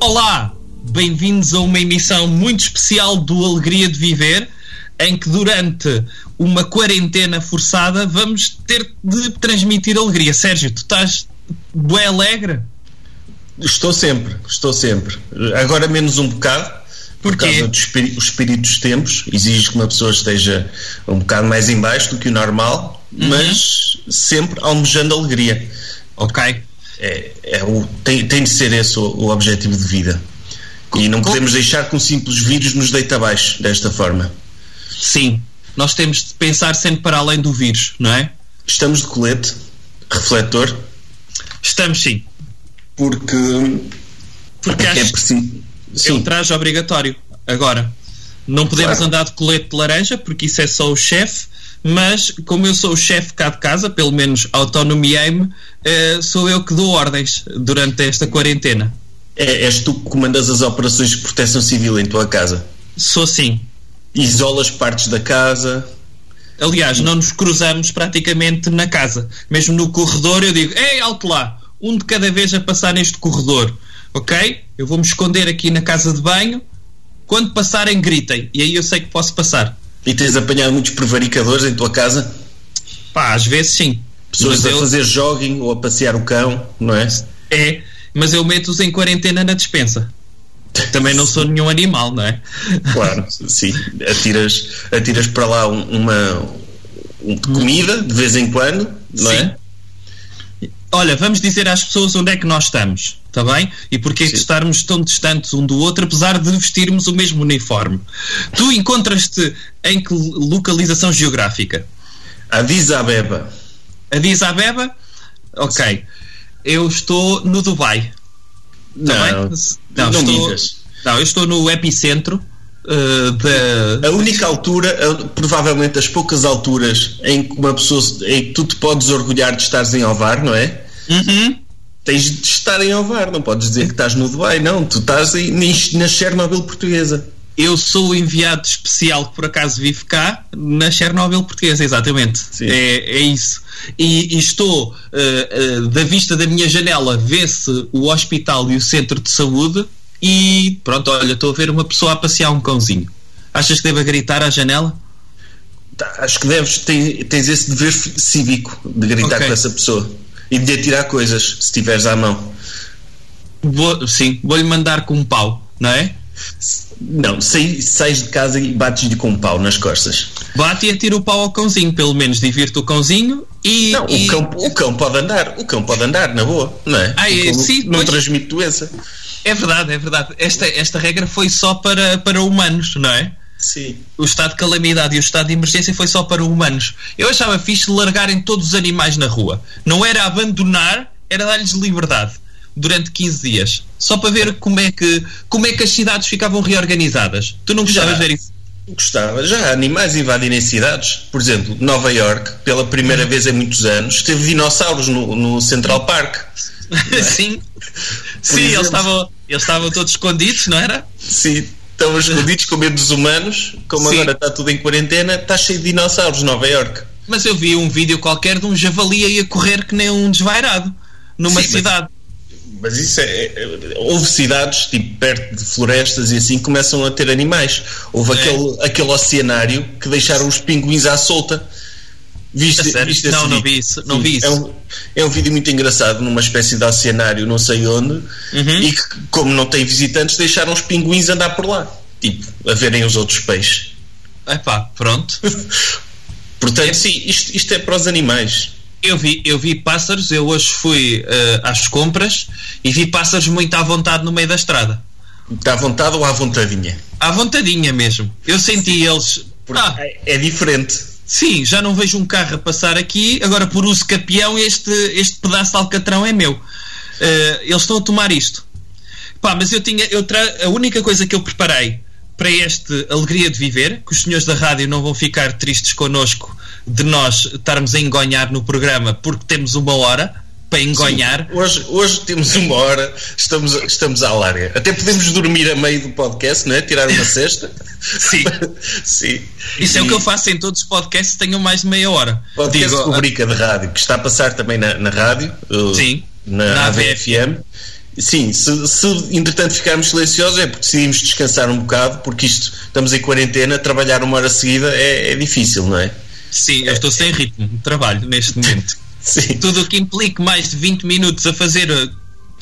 Olá, bem-vindos a uma emissão muito especial do Alegria de Viver, em que durante uma quarentena forçada vamos ter de transmitir alegria. Sérgio, tu estás bem alegre? Estou sempre, estou sempre. Agora menos um bocado, por Porquê? causa dos espí- os espíritos dos tempos, exige que uma pessoa esteja um bocado mais em baixo do que o normal, mas sempre almejando alegria. Ok. É, é o, tem, tem de ser esse o, o objetivo de vida. E não podemos deixar que um simples vírus nos deite abaixo desta forma. Sim, nós temos de pensar sempre para além do vírus, não é? Estamos de colete, refletor, Estamos sim, porque, porque é acho preciso. que é um traje obrigatório. Agora, não podemos Claro. andar de colete de laranja, porque isso é só o chefe, mas como eu sou o chefe cá de casa, pelo menos autonomiei-me, eh, sou eu que dou ordens durante esta quarentena. É, és tu que comandas as operações de proteção civil em tua casa. Sou sim. Isolas partes da casa. Aliás, não nos cruzamos praticamente na casa. Mesmo no corredor, eu digo: Ei, alto lá, um de cada vez a passar neste corredor, ok? Eu vou-me esconder aqui na casa de banho. Quando passarem, gritem. E aí eu sei que posso passar. E tens apanhado muitos prevaricadores em tua casa? Pá, às vezes sim. Pessoas Mas a eu- fazer jogging ou a passear o cão, não é? É, mas eu meto-os em quarentena na despensa. Também não sou nenhum animal, não é? Claro, sim. Atiras, atiras para lá um- uma um- comida de vez em quando, não Sim. é? Olha, vamos dizer às pessoas onde é que nós estamos, está bem? E porquê de Sim. estarmos tão distantes um do outro, apesar de vestirmos o mesmo uniforme. Tu encontras-te em que localização geográfica? Addis Abeba. Addis Abeba? Ok. Eu estou no Dubai. Tá Não, bem? não estou, digas. Não, eu estou no epicentro uh, da. A única altura, provavelmente as poucas alturas em que uma pessoa em que tu te podes orgulhar de estares em Ovar, não é? Uhum. Tens de estar em Ovar, não podes dizer que estás no Dubai, não. Tu estás aí na Chernobyl portuguesa. Eu sou o enviado especial que por acaso vive cá na Chernobyl portuguesa, exatamente. É, é isso. E, e estou, eh, eh, da vista da minha janela, vê-se o hospital e o centro de saúde. E pronto, olha, estou a ver uma pessoa a passear um cãozinho. Achas que devo gritar à janela? Tá, acho que deves, tens, tens esse dever cívico de gritar Ok. com essa pessoa e de atirar coisas se tiveres à mão. Vou, sim, vou-lhe mandar com um pau, não é? Não, sai, sais de casa e bates-lhe com um pau nas costas. Bate e atira o pau ao cãozinho, pelo menos divirta o cãozinho e. Não, e- o, cão, o cão pode andar, o cão pode andar, na boa, não é? Ah, é, sim, não pois. transmite doença. É verdade, é verdade. Esta, esta regra foi só para, para humanos, não é? Sim. O estado de calamidade e o estado de emergência foi só para humanos. Eu achava fixe largarem todos os animais na rua. Não era abandonar, era dar-lhes liberdade durante 15 dias. Só para ver como é que, como é que as cidades ficavam reorganizadas. Tu não gostavas de ver isso? Gostava. Já há animais invadirem cidades. Por exemplo, Nova York, pela primeira vez em muitos anos, teve dinossauros no, no Central Park. Sim. Sim, exemplo. eles estavam, eles estavam todos escondidos, não era? Sim, estão escondidos com medo dos humanos. Como Sim. agora está tudo em quarentena, está cheio de dinossauros Nova York. Mas eu vi um vídeo qualquer de um javali aí a correr que nem um desvairado numa Sim, mas- cidade. Mas isso é, é- Houve cidades, tipo, perto de florestas e assim, que começam a ter animais. Houve É. aquele, aquele oceanário que deixaram os pinguins à solta. Viste, sério? viste Não, não vi isso, não Sim, vi isso. É um, é um vídeo muito engraçado, numa espécie de oceanário, não sei onde, Uhum. e que, como não tem visitantes, deixaram os pinguins andar por lá. Tipo, a verem os outros peixes. Epá, pronto. Portanto, sim, isto, isto é para os animais. Eu vi, eu vi pássaros, eu hoje fui eh, às compras e vi pássaros muito à vontade no meio da estrada. Está à vontade ou à vontadinha? À vontadinha mesmo. Eu senti eles. Porque Ah, é, é diferente. Sim, já não vejo um carro a passar aqui, agora por uso capião este, este pedaço de alcatrão é meu. Eh, eles estão a tomar isto. Pá, mas eu tinha. Eu tra... A única coisa que eu preparei para este Alegria de Viver, que os senhores da rádio não vão ficar tristes connosco de nós estarmos a engonhar no programa porque temos uma hora para engonhar. Sim, hoje, hoje temos uma hora, estamos, estamos à larga. Até podemos dormir a meio do podcast, não é? Tirar uma cesta. Sim. Sim. Isso é o E que eu faço em todos os podcasts, tenham mais de meia hora. Podcast Digo, rubrica de rádio, que está a passar também na, na rádio, uh, Sim, na, na AVFM. sim, se, se entretanto ficarmos silenciosos é porque decidimos descansar um bocado, porque isto, estamos em quarentena, trabalhar uma hora seguida é, é difícil, não é? Sim, eu estou sem ritmo de trabalho neste momento. Sim. Tudo o que implique mais de 20 minutos a fazer uh,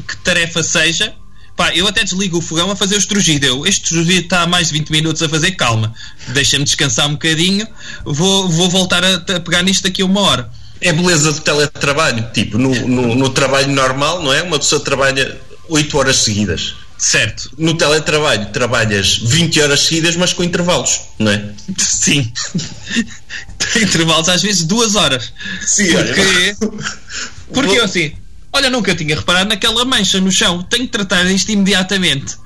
que tarefa seja, pá, eu até desligo o fogão a fazer o estrugido. Eu, este estrugido está há mais de 20 minutos a fazer, calma, deixa-me descansar um bocadinho, vou, vou voltar a, a pegar nisto daqui uma hora. É a beleza do teletrabalho. Tipo, no, no, no trabalho normal, não é? Uma pessoa trabalha 8 horas seguidas. Certo. No teletrabalho trabalhas 20 horas seguidas, mas com intervalos, não é? Sim. Intervalos às vezes duas horas. Sim, Porque, porque eu assim, olha, nunca tinha reparado naquela mancha no chão, tenho que tratar disto imediatamente.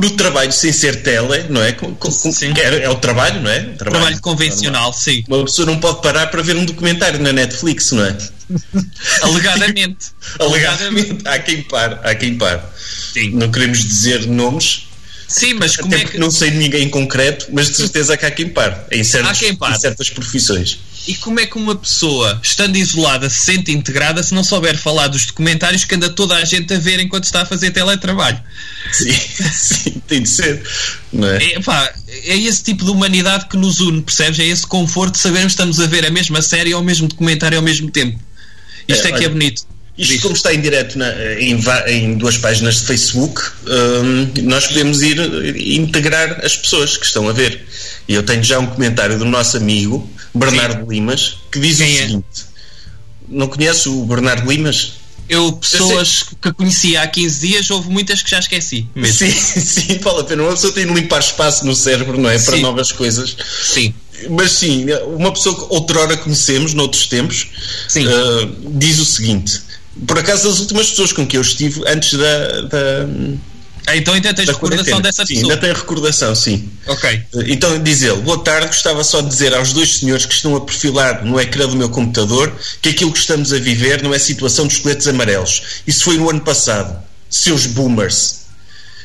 No trabalho sem ser tele, não é? Com- com- é, é o trabalho, não é? Trabalho convencional, sim. Uma pessoa não pode parar para ver um documentário na Netflix, não é? Alegadamente. Alegadamente, há quem pare, há quem pare. Sim. Não queremos dizer nomes, Sim, mas como até é que. não sei de ninguém em concreto, mas de certeza que há quem pare em, certos, Há quem pare. em certas profissões. E como é que uma pessoa, estando isolada, se sente integrada se não souber falar dos documentários que anda toda a gente a ver enquanto está a fazer teletrabalho? Sim, sim, tem de ser, é? É, pá, é esse tipo de humanidade que nos une, percebes? É esse conforto de sabermos que estamos a ver a mesma série ou o mesmo documentário ao mesmo tempo. Isto É, é, que é bonito. Isto, Diz. como está em direto na- em, va- em duas páginas de Facebook, hum, nós podemos ir eh, integrar as pessoas que estão a ver. E eu tenho já um comentário do nosso amigo Bernardo Limas que diz Quem o é? seguinte: Não conhece o Bernardo Limas? Eu, pessoas que conheci há 15 dias, houve muitas que já esqueci. Mesmo. Sim, sim, vale a pena. Uma pessoa tem de limpar espaço no cérebro, não é? Para Sim. novas coisas. Sim. Mas sim, uma pessoa que outrora conhecemos, noutros tempos, Sim. eh, diz o seguinte: por acaso, as últimas pessoas com que eu estive antes da. da Ah, então ainda tens da recordação dessa sim, pessoa. ainda tenho recordação, sim. Ok. Então diz ele, boa tarde, gostava só de dizer aos dois senhores que estão a perfilar no ecrã do meu computador que aquilo que estamos a viver não é situação dos coletes amarelos. Isso foi no ano passado. Seus boomers.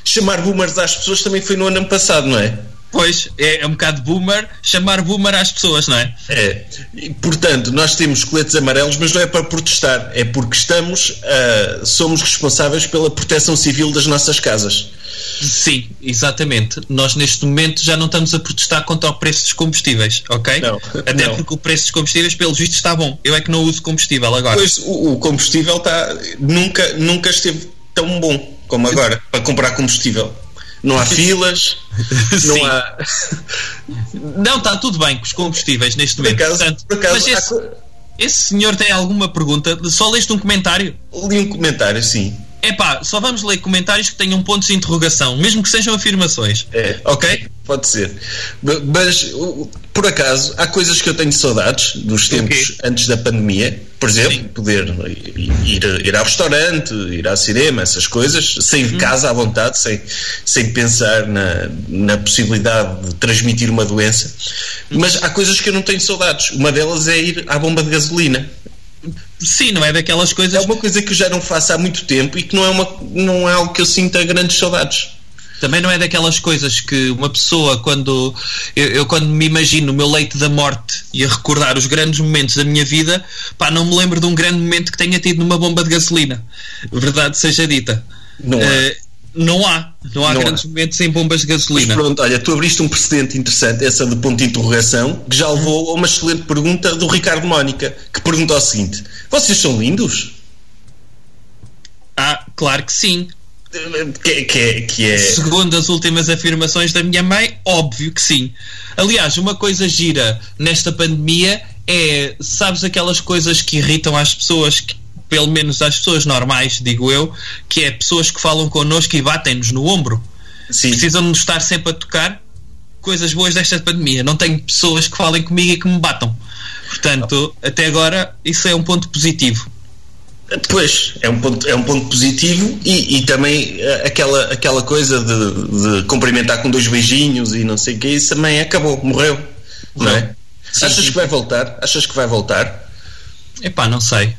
Chamar boomers às pessoas também foi no ano passado, não é? Pois, é, é um bocado boomer chamar boomer às pessoas, não é? É. E, portanto, nós temos coletes amarelos, mas não é para protestar, é porque estamos, ah, somos responsáveis pela proteção civil das nossas casas. Sim, exatamente. Nós neste momento já não estamos a protestar contra o preço dos combustíveis, ok? Não, Até não. porque o preço dos combustíveis, pelos vistos, está bom. Eu é que não uso combustível agora. Pois o, o combustível está, nunca, nunca esteve tão bom como agora para comprar combustível. Não há filas, Sim. não há. Não, está tudo bem com os combustíveis neste Por momento. acaso, Portanto, por acaso mas há esse, co- esse senhor tem alguma pergunta? Só leste um comentário? li um comentário, sim. Epá, só vamos ler comentários que tenham pontos de interrogação, mesmo que sejam afirmações. É, ok, pode ser. Mas, por acaso, há coisas que eu tenho saudades dos tempos antes da pandemia. Por exemplo, Sim. poder ir, ir ao restaurante, ir ao cinema, essas coisas, sair Uhum. de casa à vontade, sem, sem pensar na, na possibilidade de transmitir uma doença. Uhum. Mas há coisas que eu não tenho saudades. Uma delas é ir à bomba de gasolina. Sim, não é daquelas É coisas. uma coisa que eu já não faço há muito tempo e que não é, uma, não é algo que eu sinta grandes saudades. Também não é daquelas coisas que uma pessoa, quando eu, eu quando me imagino no meu leito da morte e a recordar os grandes momentos da minha vida, pá, não me lembro de um grande momento que tenha tido numa bomba de gasolina. Verdade seja dita. Não há. Eh, não há. Não há Não grandes há. momentos em bombas de Mas gasolina. pronto, olha, tu abriste um precedente interessante, essa de ponto de interrogação, que já levou a uma excelente pergunta do Ricardo Mónica, que pergunta o seguinte: Vocês são lindos? Ah, claro que sim. Que, que é, que é- Segundo as últimas afirmações da minha mãe, óbvio que sim. Aliás, uma coisa gira nesta pandemia é, sabes, aquelas coisas que irritam as pessoas, que, pelo menos às pessoas normais, digo eu, que é pessoas que falam connosco e batem-nos no ombro. Sim, Precisam de nos estar sempre a tocar. Coisas boas desta pandemia. Não tenho pessoas que falem comigo e que me batam. Portanto, até agora, isso é um ponto positivo. pois, é um ponto, é um ponto positivo e, e também eh, aquela, aquela coisa de, de cumprimentar com dois beijinhos e não sei o que, isso também acabou, morreu. Não é? Sim, Achas sim. que vai voltar? Achas que vai voltar? Epá, não sei.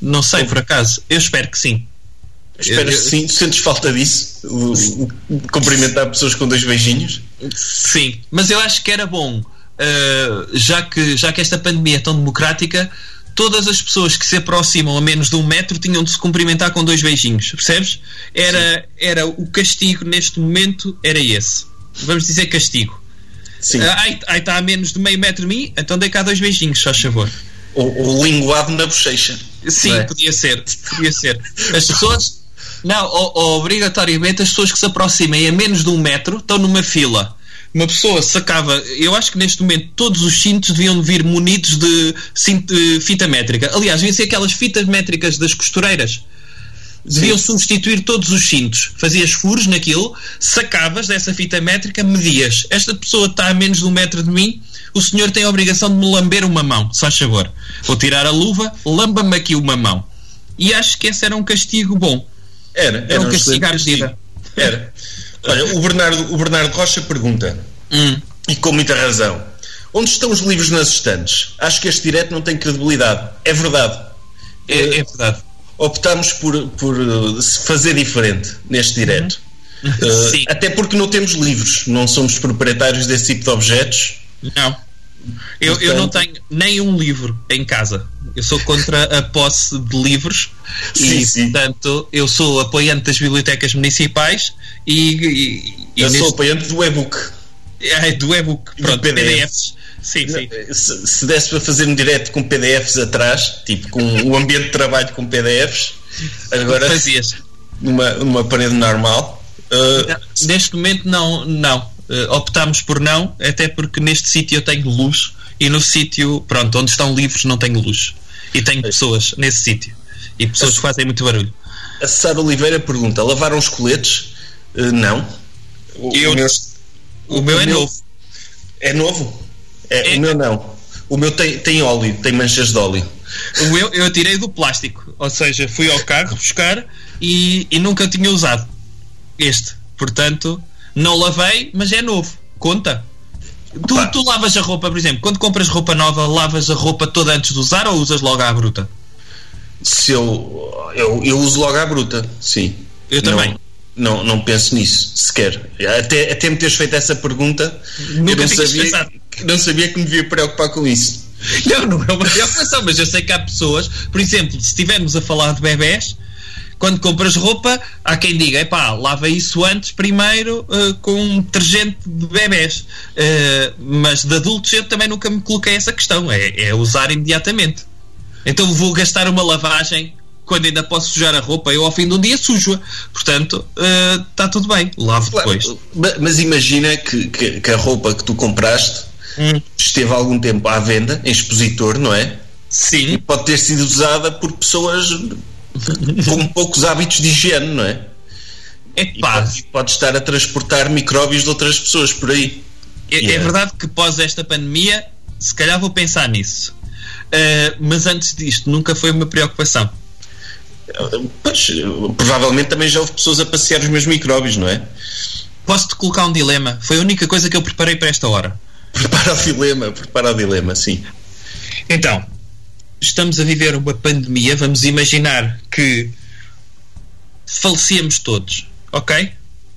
Não sei por acaso. Eu espero que sim. Esperas Eu- que sim? Sentes falta disso? O- o- cumprimentar pessoas com dois beijinhos? Sim, mas eu acho que era bom, uh, já, que, já que esta pandemia é tão democrática, todas as pessoas que se aproximam a menos de um metro tinham de se cumprimentar com dois beijinhos, percebes? Era, era o castigo neste momento, era esse. Vamos dizer castigo. Sim. Ai, ai, está a menos de meio metro de mim, então dei cá dois beijinhos, só favor. O, o linguado na bochecha. Sim, é? podia ser, podia ser. As pessoas, não, o- o- obrigatoriamente as pessoas que se aproximem a menos de um metro estão numa fila. Uma pessoa sacava, eu acho que neste momento todos os cintos deviam vir munidos de cinto- de fita métrica. Aliás, deviam ser aquelas fitas métricas das costureiras. Deviam substituir todos os cintos. Fazias furos naquilo, sacavas dessa fita métrica, medias. Esta pessoa está a menos de um metro de mim, o senhor tem a obrigação de me lamber uma mão, só favor. Vou tirar a luva, lamba-me aqui uma mão. E acho que esse era um castigo bom. Era, Era era um um castigo à medida. Era. Olha, o Bernardo, o Bernardo Rocha pergunta, Hum. e com muita razão, onde estão os livros nas estantes? Acho que este direto não tem credibilidade. É verdade. É, é verdade. Optámos por, por uh, se fazer diferente neste direto. Uh, Sim. até porque não temos livros, não somos proprietários desse tipo de objetos. Não. Eu, eu não tenho nem um livro em casa. Eu sou contra a posse de livros Sim, e, sim. portanto, eu sou apoiante das bibliotecas municipais e, e, e Eu sou neste- apoiante do e-book. Ai, do e-book, pronto, PDF. PDFs. Sim, sim. Se, se desse para fazer um direto com PDFs atrás, tipo com o ambiente de trabalho com PDFs, agora Fazias. numa, numa parede normal. uh, Neste momento, não. não. Eh, optámos por não, até porque neste sítio eu tenho luz e no sítio, pronto, onde estão livros não tenho luz. E tenho pessoas nesse sítio. E pessoas que fazem muito barulho. a Sara Oliveira pergunta: lavaram os coletes? Uh, não. O, Eu- o meu, O meu é meu- novo. é novo? É, É. O meu não. O meu tem, tem óleo, tem manchas de óleo. O meu eu tirei do plástico. Ou seja, fui ao carro buscar e, e nunca tinha usado este. Portanto, não lavei, mas é novo. Conta. Tu, tu lavas a roupa, por exemplo, quando compras roupa nova, lavas a roupa toda antes de usar ou usas logo à bruta? Se eu, eu, eu uso logo à bruta, sim. Eu também. Não, não, não penso nisso, sequer. Até, até me teres feito essa pergunta, Nunca eu não sabia, pensado. não sabia que me devia preocupar com isso. Não, não é uma preocupação, mas eu sei que há pessoas, por exemplo, se estivermos a falar de bebés, quando compras roupa, há quem diga, epá, lava isso antes primeiro eh, com um detergente de bebés. Eh, mas de adultos eu também nunca me coloquei essa questão, é, é usar imediatamente. Então vou gastar uma lavagem quando ainda posso sujar a roupa, eu ao fim de um dia sujo-a. Portanto, está tudo bem, lavo depois. Ma- Mas imagina que, que, que a roupa que tu compraste Hum, esteve algum tempo à venda, em expositor, não é? E sim, pode ter sido usada por pessoas com poucos hábitos de higiene, não é? E epá, pode, pode estar a transportar micróbios de outras pessoas por aí. É, é Yeah. verdade que pós esta pandemia, se calhar vou pensar nisso. Uh, mas antes disto, nunca foi uma preocupação. Pois, provavelmente também já houve pessoas a passear os meus micróbios, não é? Posso-te colocar um dilema? Foi a única coisa que eu preparei para esta hora. Prepara o dilema, prepara o dilema, sim. Então, estamos a viver uma pandemia. Vamos imaginar que falecíamos todos, ok?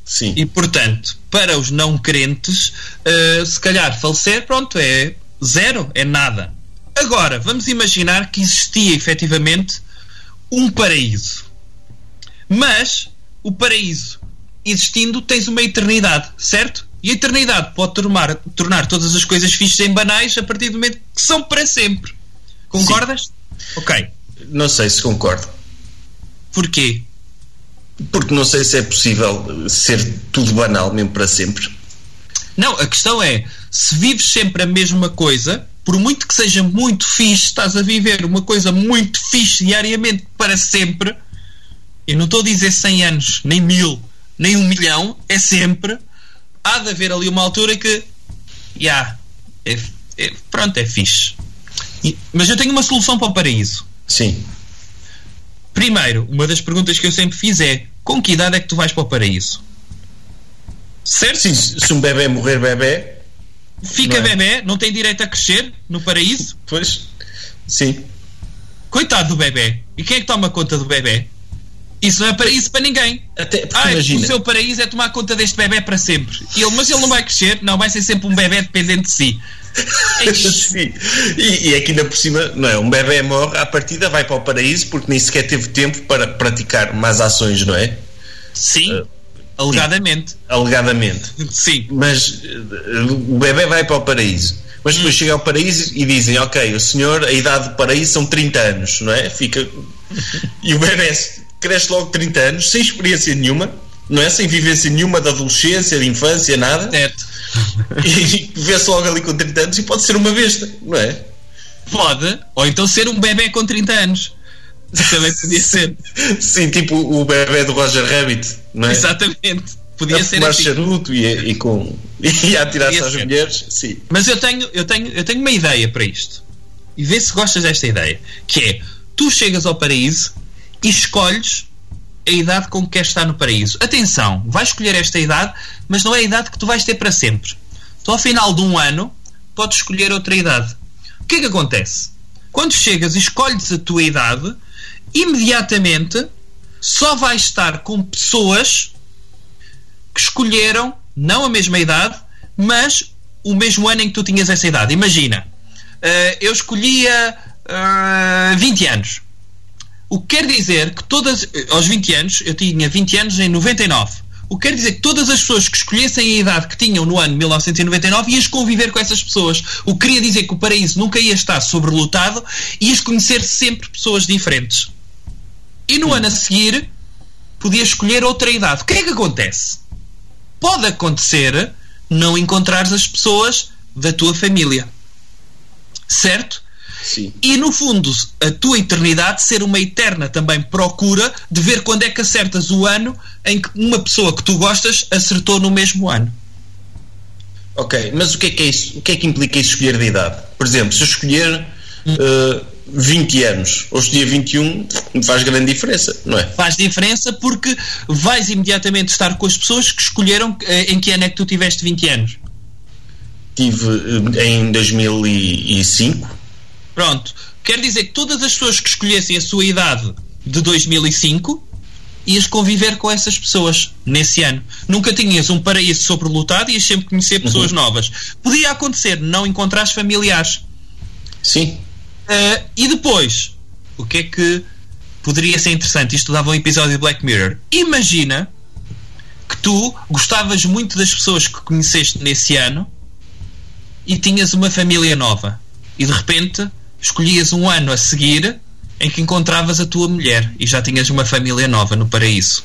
Sim. E portanto, para os não crentes, uh, se calhar falecer, pronto, é zero, é nada. Agora, vamos imaginar que existia efetivamente um paraíso. Mas o paraíso existindo tens uma eternidade, certo? E a eternidade pode tornar, tornar todas as coisas fixas em banais a partir do momento que são para sempre. Concordas? Ok. Não sei se concordo. Porquê? Porque não sei se é possível ser tudo banal mesmo para sempre. Não, a questão é, se vives sempre a mesma coisa, por muito que seja muito fixe, estás a viver uma coisa muito fixe diariamente para sempre, eu não estou a dizer 100 anos, nem mil, nem um milhão, é sempre, há de haver ali uma altura que, já, é, é- pronto, é fixe. Mas eu tenho uma solução para o paraíso. Sim. Primeiro, uma das perguntas que eu sempre fiz é, com que idade é que tu vais para o paraíso? Certo? Sim, se um bebê morrer bebê, Fica Não é? bebê, não tem direito a crescer no paraíso? pois, sim. Coitado do bebê. E quem é que toma conta do bebê? Isso não é paraíso para ninguém. Até Ah, imagina. o seu paraíso é tomar conta deste bebê para sempre. Ele, mas ele não vai crescer, não, vai ser sempre um bebê dependente de si. Sim. E, e é que ainda por cima, não é? Um bebê morre à partida, vai para o paraíso porque nem sequer teve tempo para praticar mais ações, não é? Sim, alegadamente. Alegadamente. Sim. Mas eh, o bebê vai para o paraíso. Mas Hum. depois chega ao paraíso e dizem, ok, o senhor, a idade do paraíso são 30 anos, não é? Fica. E o bebê cresce logo 30 anos, sem experiência nenhuma, não é? Sem vivência nenhuma de adolescência, de infância, nada. Certo. E vê-se logo ali com 30 anos e pode ser uma besta, não é? Pode, ou então ser um bebê com 30 anos. Também podia ser. Sim, tipo o bebê do Roger Rabbit, não é? Exatamente. Podia a ser fumar assim. charuto e, e, com, e a atirar-se às ser. mulheres, sim. Mas eu tenho, eu, tenho, eu tenho uma ideia para isto. E vê se gostas desta ideia. Que é, tu chegas ao paraíso e escolhes a idade com que queres estar no paraíso. Atenção, vais escolher esta idade, mas não é a idade que tu vais ter para sempre. Tu ao final de um ano podes escolher outra idade. O que é que acontece? Quando chegas e escolhes a tua idade, imediatamente só vais estar com pessoas que escolheram não a mesma idade, mas o mesmo ano em que tu tinhas essa idade. Imagina, eh, eu escolhia eh, 20 anos. O que quer dizer que todas, eh, aos 20 anos, eu tinha 20 anos em 99. O que quer dizer que todas as pessoas que escolhessem a idade que tinham no ano 1999 ias conviver com essas pessoas. O que queria dizer que o paraíso nunca ia estar sobrelotado ias conhecer sempre pessoas diferentes. E no ano a seguir podias escolher outra idade. O que é que acontece? Pode acontecer não encontrares as pessoas da tua família. Certo? Sim. E no fundo, a tua eternidade ser uma eterna também procura de ver quando é que acertas o ano em que uma pessoa que tu gostas acertou no mesmo ano. Ok, mas o que é que é isso? O que é que implica isso escolher de idade? Por exemplo, se eu escolher eh, 20 anos ou escolher 21, faz grande diferença, não é? Faz diferença porque vais imediatamente estar com as pessoas que escolheram eh, em que ano é que tu tiveste 20 anos. Tive eh, em 2005, Pronto. Quer dizer que todas as pessoas que escolhessem a sua idade de 2005 ias conviver com essas pessoas nesse ano. Nunca tinhas um paraíso sobrelotado e ias sempre conhecer pessoas novas. Podia acontecer não encontrares familiares. sim. Uh, e depois, o que é que poderia ser interessante? Isto dava um episódio de Black Mirror. Imagina que tu gostavas muito das pessoas que conheceste nesse ano e tinhas uma família nova. E de repente escolhias um ano a seguir em que encontravas a tua mulher e já tinhas uma família nova no paraíso.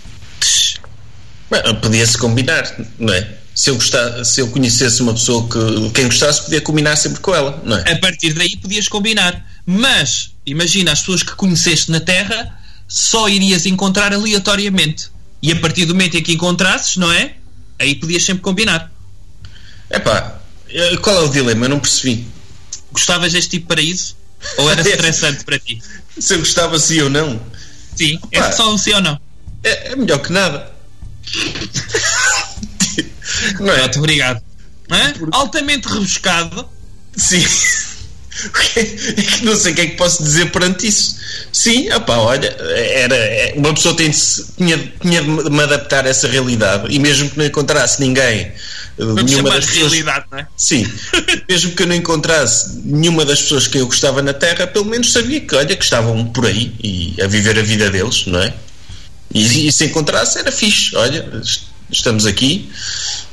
Podia-se combinar, não é? Se eu, gostar, se eu conhecesse uma pessoa que quem gostasse, podia combinar sempre com ela, não é? A partir daí podias combinar. Mas, imagina, as pessoas que conheceste na Terra só irias encontrar aleatoriamente. E a partir do momento em que encontrasses, não é? Aí podias sempre combinar. Epá, eh, qual é o dilema? Eu não percebi. Gostavas deste tipo de paraíso? Ou era estressante para ti? Se eu gostava, sim ou não. Sim, é só um sim ou não. É, é melhor que nada. não é? Pronto, obrigado. Hã? Altamente rebuscado. Sim. É não sei o que é que posso dizer perante isso. Sim, opá, olha, era, é- uma pessoa tem de tinha, tinha de me adaptar a essa realidade e mesmo que não encontrasse ninguém, Vamos nenhuma das pessoas. realidade, não é? Sim, mesmo que eu não encontrasse nenhuma das pessoas que eu gostava na Terra, pelo menos sabia que, olha, que estavam por aí e a viver a vida deles, não é? E, e se encontrasse era fixe, olha, est- estamos aqui.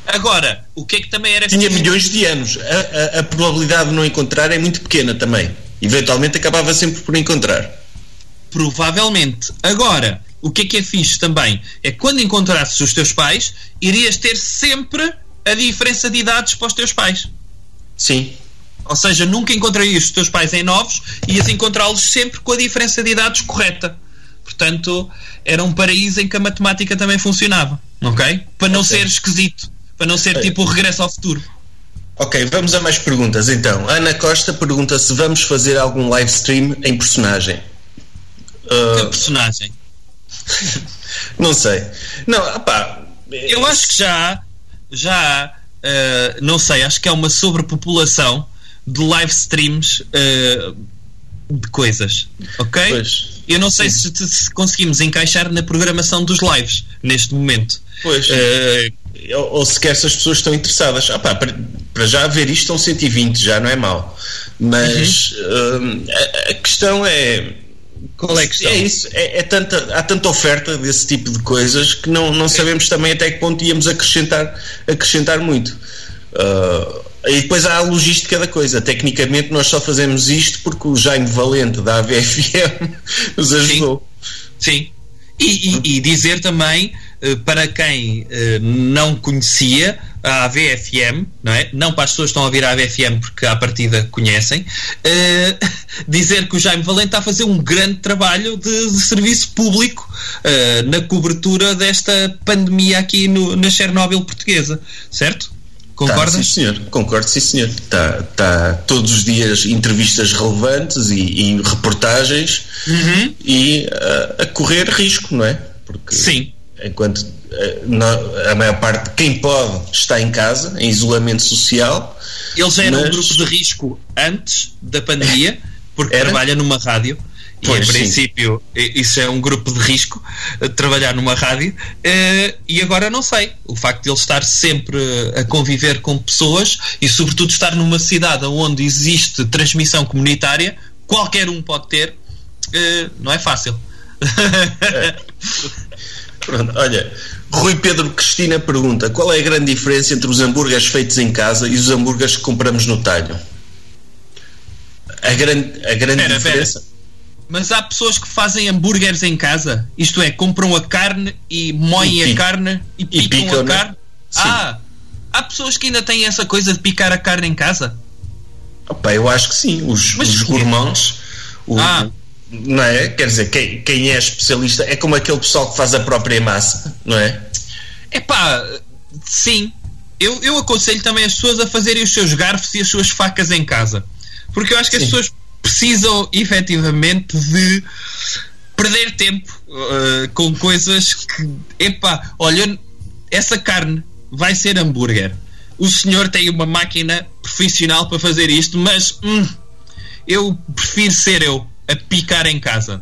Agora, o que é que também era Tinha fixe? milhões de anos, a, a- a probabilidade de não encontrar é muito pequena também. Eventualmente acabava sempre por encontrar. Provavelmente. Agora, o que é que é fixe também? É que quando encontrasses os teus pais, irias ter sempre a diferença de idades para os teus pais. Sim, Ou seja, nunca encontrarias os teus pais em novos, ias encontrá-los sempre com a diferença de idades correta. Portanto, era um paraíso em que a matemática também funcionava. Ok? Para não Ok. ser esquisito. Para não ser tipo o regresso ao futuro. Ok, vamos a mais perguntas então. Ana Costa pergunta se vamos fazer algum live stream em personagem. Que Uh, personagem. não sei. Não, pá. Eu acho que já já há, eh, não sei, acho que é uma sobrepopulação de live streams eh, de coisas, ok? Pois. Eu não sei se, se, conseguimos encaixar na programação dos lives neste momento. Pois. Uh, ou, ou sequer se as pessoas estão interessadas. Ah, pá, para, para, já ver isto são 120, já não é mau. Mas uhum. uh, a, a, questão é. Qual é? É isso, é, é, tanta, há tanta oferta desse tipo de coisas que não, não sabemos também até que ponto íamos acrescentar, acrescentar muito. Uh, e depois há a logística da coisa. Tecnicamente, nós só fazemos isto porque o Jaime Valente da AVFM nos ajudou. Sim. Sim. E, e, e, dizer também eh, para quem eh, não conhecia a AVFM, não é? Não para as pessoas que estão a ouvir a AVFM porque à partida conhecem, eh, dizer que o Jaime Valente está a fazer um grande trabalho de, de serviço público na cobertura desta pandemia aqui no, na Chernobyl portuguesa, certo? Concordas? Tá, sim, senhor. Concordo, sim, senhor. Está tá todos os dias entrevistas relevantes e, e reportagens uhum. e a, a, correr risco, não é? Porque sim. Enquanto a, a maior parte de quem pode está em casa, em isolamento social. Ele já era mas... um grupo de risco antes da pandemia, porque era? trabalha numa rádio Pois, e em princípio sim. isso é um grupo de risco eh, trabalhar numa rádio uh, e agora não sei o facto de ele estar sempre a conviver com pessoas e sobretudo estar numa cidade onde existe transmissão comunitária qualquer um pode ter uh, não é fácil é. Pronto, olha Rui Pedro Cristina pergunta qual é a grande diferença entre os hambúrgueres feitos em casa e os hambúrgueres que compramos no talho a grande, a grande pera, diferença pera mas há pessoas que fazem hambúrgueres em casa, isto é, compram a carne e moem e a carne e picam, e picam a né? carne. Sim. Ah, há pessoas que ainda têm essa coisa de picar a carne em casa. Opa, eu acho que sim. Os, mas os gourmands, o, ah. não é? Quer dizer, quem, quem é especialista é como aquele pessoal que faz a própria massa, não é? É pá, sim. Eu, eu aconselho também as pessoas a fazerem os seus garfos e as suas facas em casa. Porque eu acho que sim. as pessoas precisam efetivamente de perder tempo uh, com coisas que, epá, olha, essa carne vai ser hambúrguer. O senhor tem uma máquina profissional para fazer isto, mas hum, eu prefiro ser eu a picar em casa.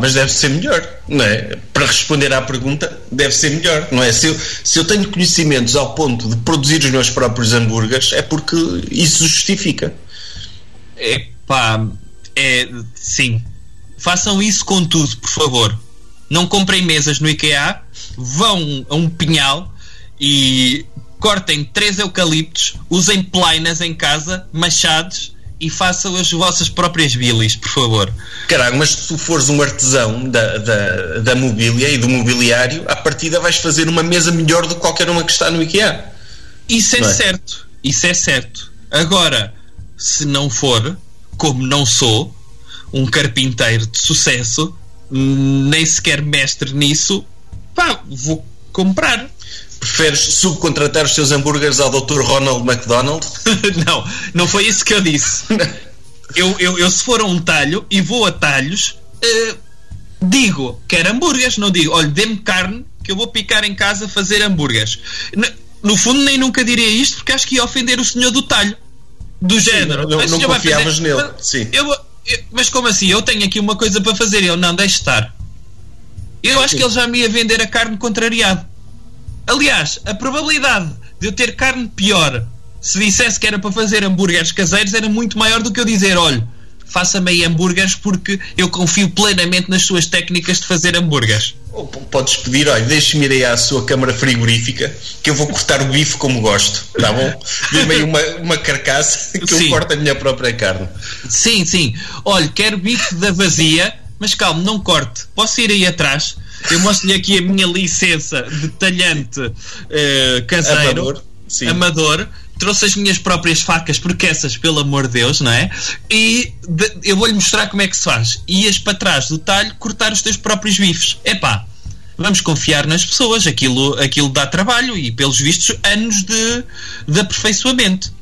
Mas deve ser melhor, não é? Para responder à pergunta, deve ser melhor, não é? Se eu, se eu tenho conhecimentos ao ponto de produzir os meus próprios hambúrgueres, é porque isso justifica. É pá, é, sim. Façam isso com tudo, por favor. Não comprem mesas no IKEA, vão a um pinhal e cortem três eucaliptos, usem plainas em casa, machados e façam as vossas próprias bilis, por favor. Caralho, mas se tu fores um artesão da, da, da mobília e do mobiliário, à partida vais fazer uma mesa melhor do que qualquer uma que está no IKEA. Isso é, é? certo, isso é certo. Agora, se não for, como não sou um carpinteiro de sucesso, nem sequer mestre nisso, pá, vou comprar. Preferes subcontratar os teus hambúrgueres ao Dr. Ronald McDonald? não, não foi isso que eu disse. eu, eu, eu, se for a um talho e vou a talhos, uh, digo, quero hambúrgueres, não digo, olha, dê-me carne que eu vou picar em casa fazer hambúrgueres. No, no fundo, nem nunca diria isto porque acho que ia ofender o senhor do talho do género. Sim, não, não confiavas fazer, nele. Sim. Eu, eu, mas como assim? Eu tenho aqui uma coisa para fazer. Ele não, deixe estar. Eu acho que ele já me ia vender a carne contrariado. Aliás, a probabilidade de eu ter carne pior se dissesse que era para fazer hambúrgueres caseiros era muito maior do que eu dizer: olha, faça-me aí hambúrgueres porque eu confio plenamente nas suas técnicas de fazer hambúrgueres. Podes pedir, olha, deixe-me ir aí à sua câmara frigorífica que eu vou cortar o bife como gosto, tá bom? Dê-me aí uma, uma carcaça que sim. eu corto a minha própria carne. Sim, sim. Olha, quero bife da vazia, mas calma, não corte. Posso ir aí atrás? Eu mostro-lhe aqui a minha licença de talhante uh, caseiro. Amador. Sim. Amador trouxe as minhas próprias facas, porque essas, pelo amor de Deus, não é? E de, eu vou-lhe mostrar como é que se faz. Ias para trás do talho cortar os teus próprios bifes. Epá, vamos confiar nas pessoas, aquilo, aquilo dá trabalho e, pelos vistos, anos de, de aperfeiçoamento.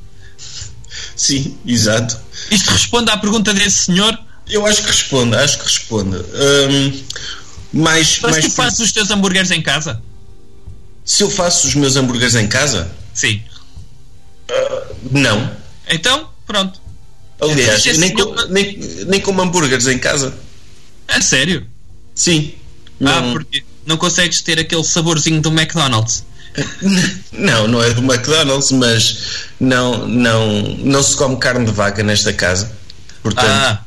Sim, exato. Isto responde à pergunta desse senhor? Eu acho que responde, acho que responde. Hum, mais, Mas mais tu fazes os teus hambúrgueres em casa? Se eu faço os meus hambúrgueres em casa? Sim. Uh, não. Então, pronto. Aliás, nem, com, nem, nem como hambúrgueres em casa. A sério? Sim. Ah, porque não consegues ter aquele saborzinho do McDonald's. Não, não é do McDonald's, mas não, não, não se come carne de vaca nesta casa. Portanto, Ah,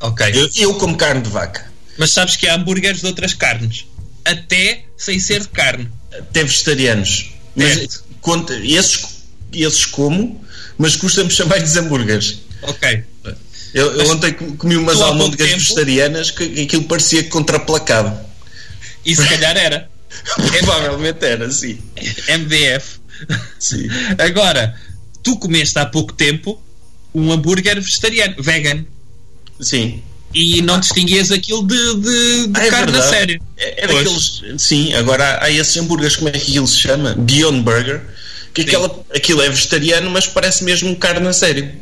ok. eu, eu como carne de vaca. Mas sabes que há hambúrgueres de outras carnes. Até sem ser de carne. Até vegetarianos. Mas Certo. conta, esses, esses como, mas custa-me chamar-lhes hambúrgueres. Ok. Eu, eu ontem com- comi umas almôndegas tempo- vegetarianas que aquilo parecia contraplacado. E se calhar era. Provavelmente era, sim. MDF. sim. Agora, tu comeste há pouco tempo um hambúrguer vegetariano, vegan. Sim. E não distinguias aquilo de, de, de Ah, é carne a sério. É, é daqueles. Sim, agora há, há esses hambúrgueres, como é que aquilo se chama? Beyond Burger. Que aquela, aquilo é vegetariano, mas parece mesmo carne a sério.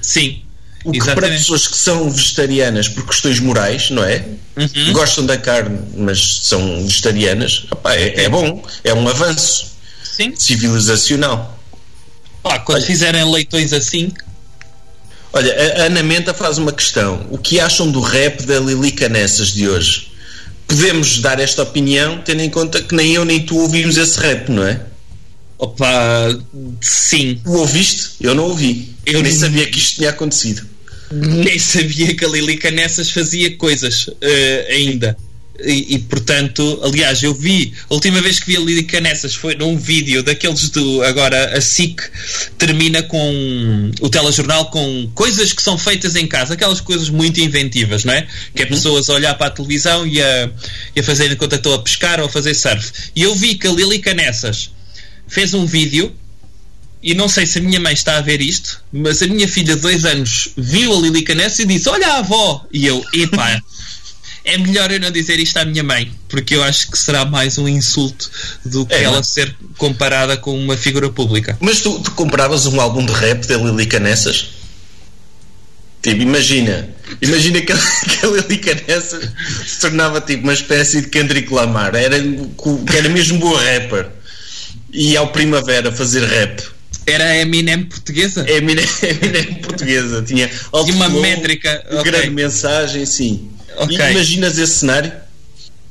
Sim. O que para Exatamente. pessoas que são vegetarianas por questões morais, não é? Uhum. Gostam da carne, mas são vegetarianas, opá, é, é bom, é um avanço Sim. civilizacional. Pá, quando Olha. fizerem leitões assim, Olha, a Ana Menta faz uma questão. O que acham do rap da Lilica Nessas de hoje? Podemos dar esta opinião, tendo em conta que nem eu nem tu ouvimos esse rap, não é? Opa, sim. Tu ouviste? Eu não ouvi. Eu nem sabia que isto tinha acontecido. Nem sabia que a Lili Canessas fazia coisas eh, ainda. E, e, portanto, aliás, eu vi, a última vez que vi a Lili Canessas foi num vídeo daqueles do. Agora a SIC termina com o telejornal com coisas que são feitas em casa, aquelas coisas muito inventivas, não é? Que é pessoas a olhar para a televisão e a, e a fazer de conta que estão a pescar ou a fazer surf. E eu vi que a Lili Canessas fez um vídeo e não sei se a minha mãe está a ver isto, mas a minha filha de dois anos viu a Lili Canessa e disse: Olha a avó! E eu, epá, é melhor eu não dizer isto à minha mãe, porque eu acho que será mais um insulto do que É, ela não? ser comparada com uma figura pública. Mas tu, tu compravas um álbum de rap da Lilica Nessas? Tipo, imagina, imagina que que a Lilica Nessas se tornava tipo uma espécie de Kendrick Lamar, era, que era mesmo boa rapper. E ao Primavera fazer rap. Era a Eminem portuguesa? É Eminem, Eminem portuguesa, tinha alto uma flow, métrica, ok. grande mensagem, sim. Ok. E imaginas esse cenário?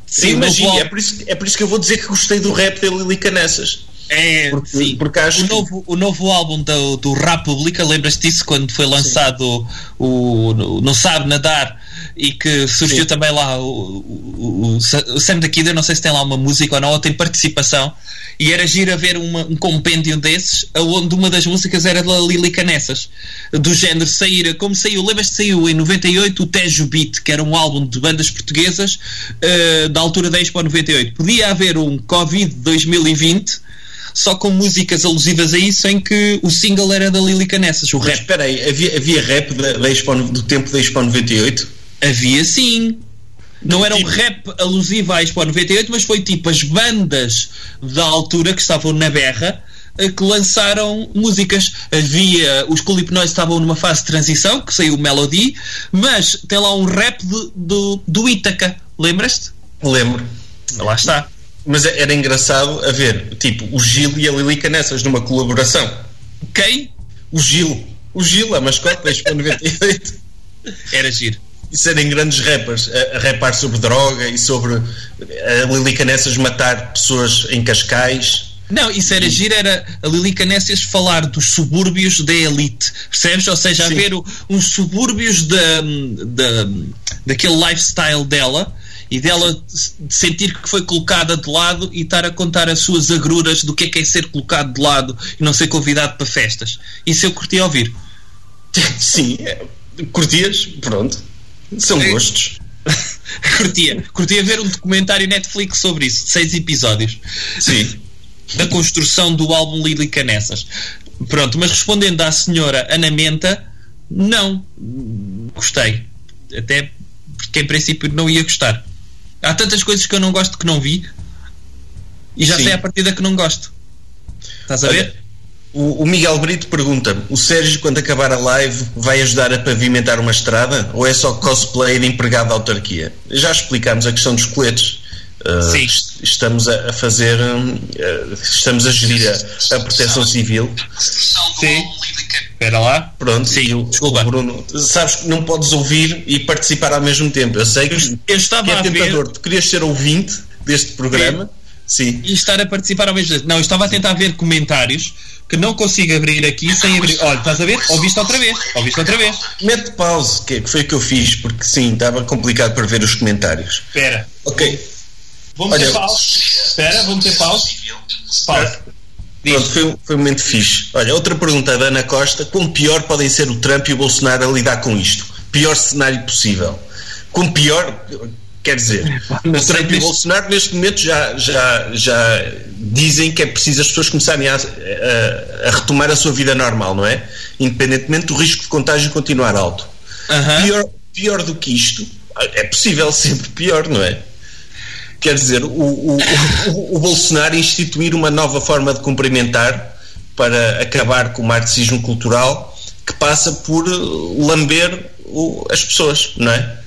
Sim, imagina, é por, isso, é por isso que eu vou dizer que gostei do rap da Lilica Nessas. É, Porque- sim. porque acho o, que- novo, o novo álbum do, do República, lembras-te disso quando foi lançado o, o Não Sabe Nadar e que surgiu Sim. também lá o, o, o, o Sam da Kid, eu não sei se tem lá uma música ou não, ou tem participação, e era giro a ver uma- um compêndio desses, onde uma das músicas era da Lili Canessas, do género sair, como saiu, lembras-te saiu em 98 o Tejo Beat, que era um álbum de bandas portuguesas eh, da altura da Expo 98. Podia haver um Covid 2020 só com músicas alusivas a isso em que o single era da Lili Canessas, o Mas rap. espera aí, havia, havia rap da, da Expo, do tempo da Expo 98? Havia sim. Não era um Tipo- rap alusivo à Expo 98, mas foi tipo as bandas da altura que estavam na berra eh, que lançaram músicas. Havia. Os Culipnóis estavam numa fase de transição, que saiu o Melody, mas tem lá um rap de- do, do Ítaca. Lembras-te? Lembro. Lá está. Mas era engraçado a ver, tipo, o Gil e a Lilica nessas numa colaboração. Quem? O Gil. O Gil, a mascote da Expo 98. Era giro. E serem grandes rappers, a, a rapar sobre droga e sobre a Lilica nessas matar pessoas em Cascais. Não, isso era giro, era a Lili Canessias falar dos subúrbios da elite, percebes? Ou seja, Sim. haver o- uns subúrbios da, da, daquele lifestyle dela e dela de sentir que foi colocada de lado e estar a contar as suas agruras do que é que é ser colocado de lado e não ser convidado para festas. Isso eu curti ouvir. Sim, é, curtias, pronto. São É. gostos. curtia. Curtia ver um documentário Netflix sobre isso, de seis episódios. Sim. da construção do álbum Lili Canessas. Pronto, mas respondendo à senhora Ana Menta, não gostei. Até porque em princípio não ia gostar. Há tantas coisas que eu não gosto que não vi e já Sim. sei a partida que não gosto. Estás a Olha, ver? O, o Miguel Brito pergunta: o Sérgio, quando acabar a live, vai ajudar a pavimentar uma estrada ou é só cosplay de empregado da autarquia? Já explicámos a questão dos coletes. Sim. estamos a, fazer, uh, estamos a gerir a, a proteção civil. Sim. Espera lá. Pronto, Sim, e o, desculpa. Bruno, sabes que não podes ouvir e participar ao mesmo tempo. Eu sei que, Eu estava que é a ver- tentador. Tu querias ser ouvinte deste programa? Sim. E estar a participar ao mesmo tempo. Não, eu estava a tentar ver comentários que não consigo abrir aqui sem abrir. Olha, estás a ver? Ouviste outra vez. Ouviste outra vez. Mete pause, que que foi o que eu fiz, porque sim, estava complicado para ver os comentários. Espera. Ok. Vou meter pause. Espera, vou meter pause. Pause. Pronto, foi, um- foi um momento fixe. Olha, outra pergunta da Ana Costa: quão pior podem ser o Trump e o Bolsonaro a lidar com isto? Pior cenário possível. Quão pior, quer dizer, o Bolsonaro neste momento já, já, já dizem que é preciso as pessoas começarem a, a- a retomar a sua vida normal, não é? Independentemente do risco de contágio continuar alto. Aham. Pior, pior do que isto, é possível sempre pior, não é? Quer dizer, o, o, o, o Bolsonaro instituir uma nova forma de cumprimentar para acabar com o marxismo cultural que passa por lamber o- as pessoas, não é?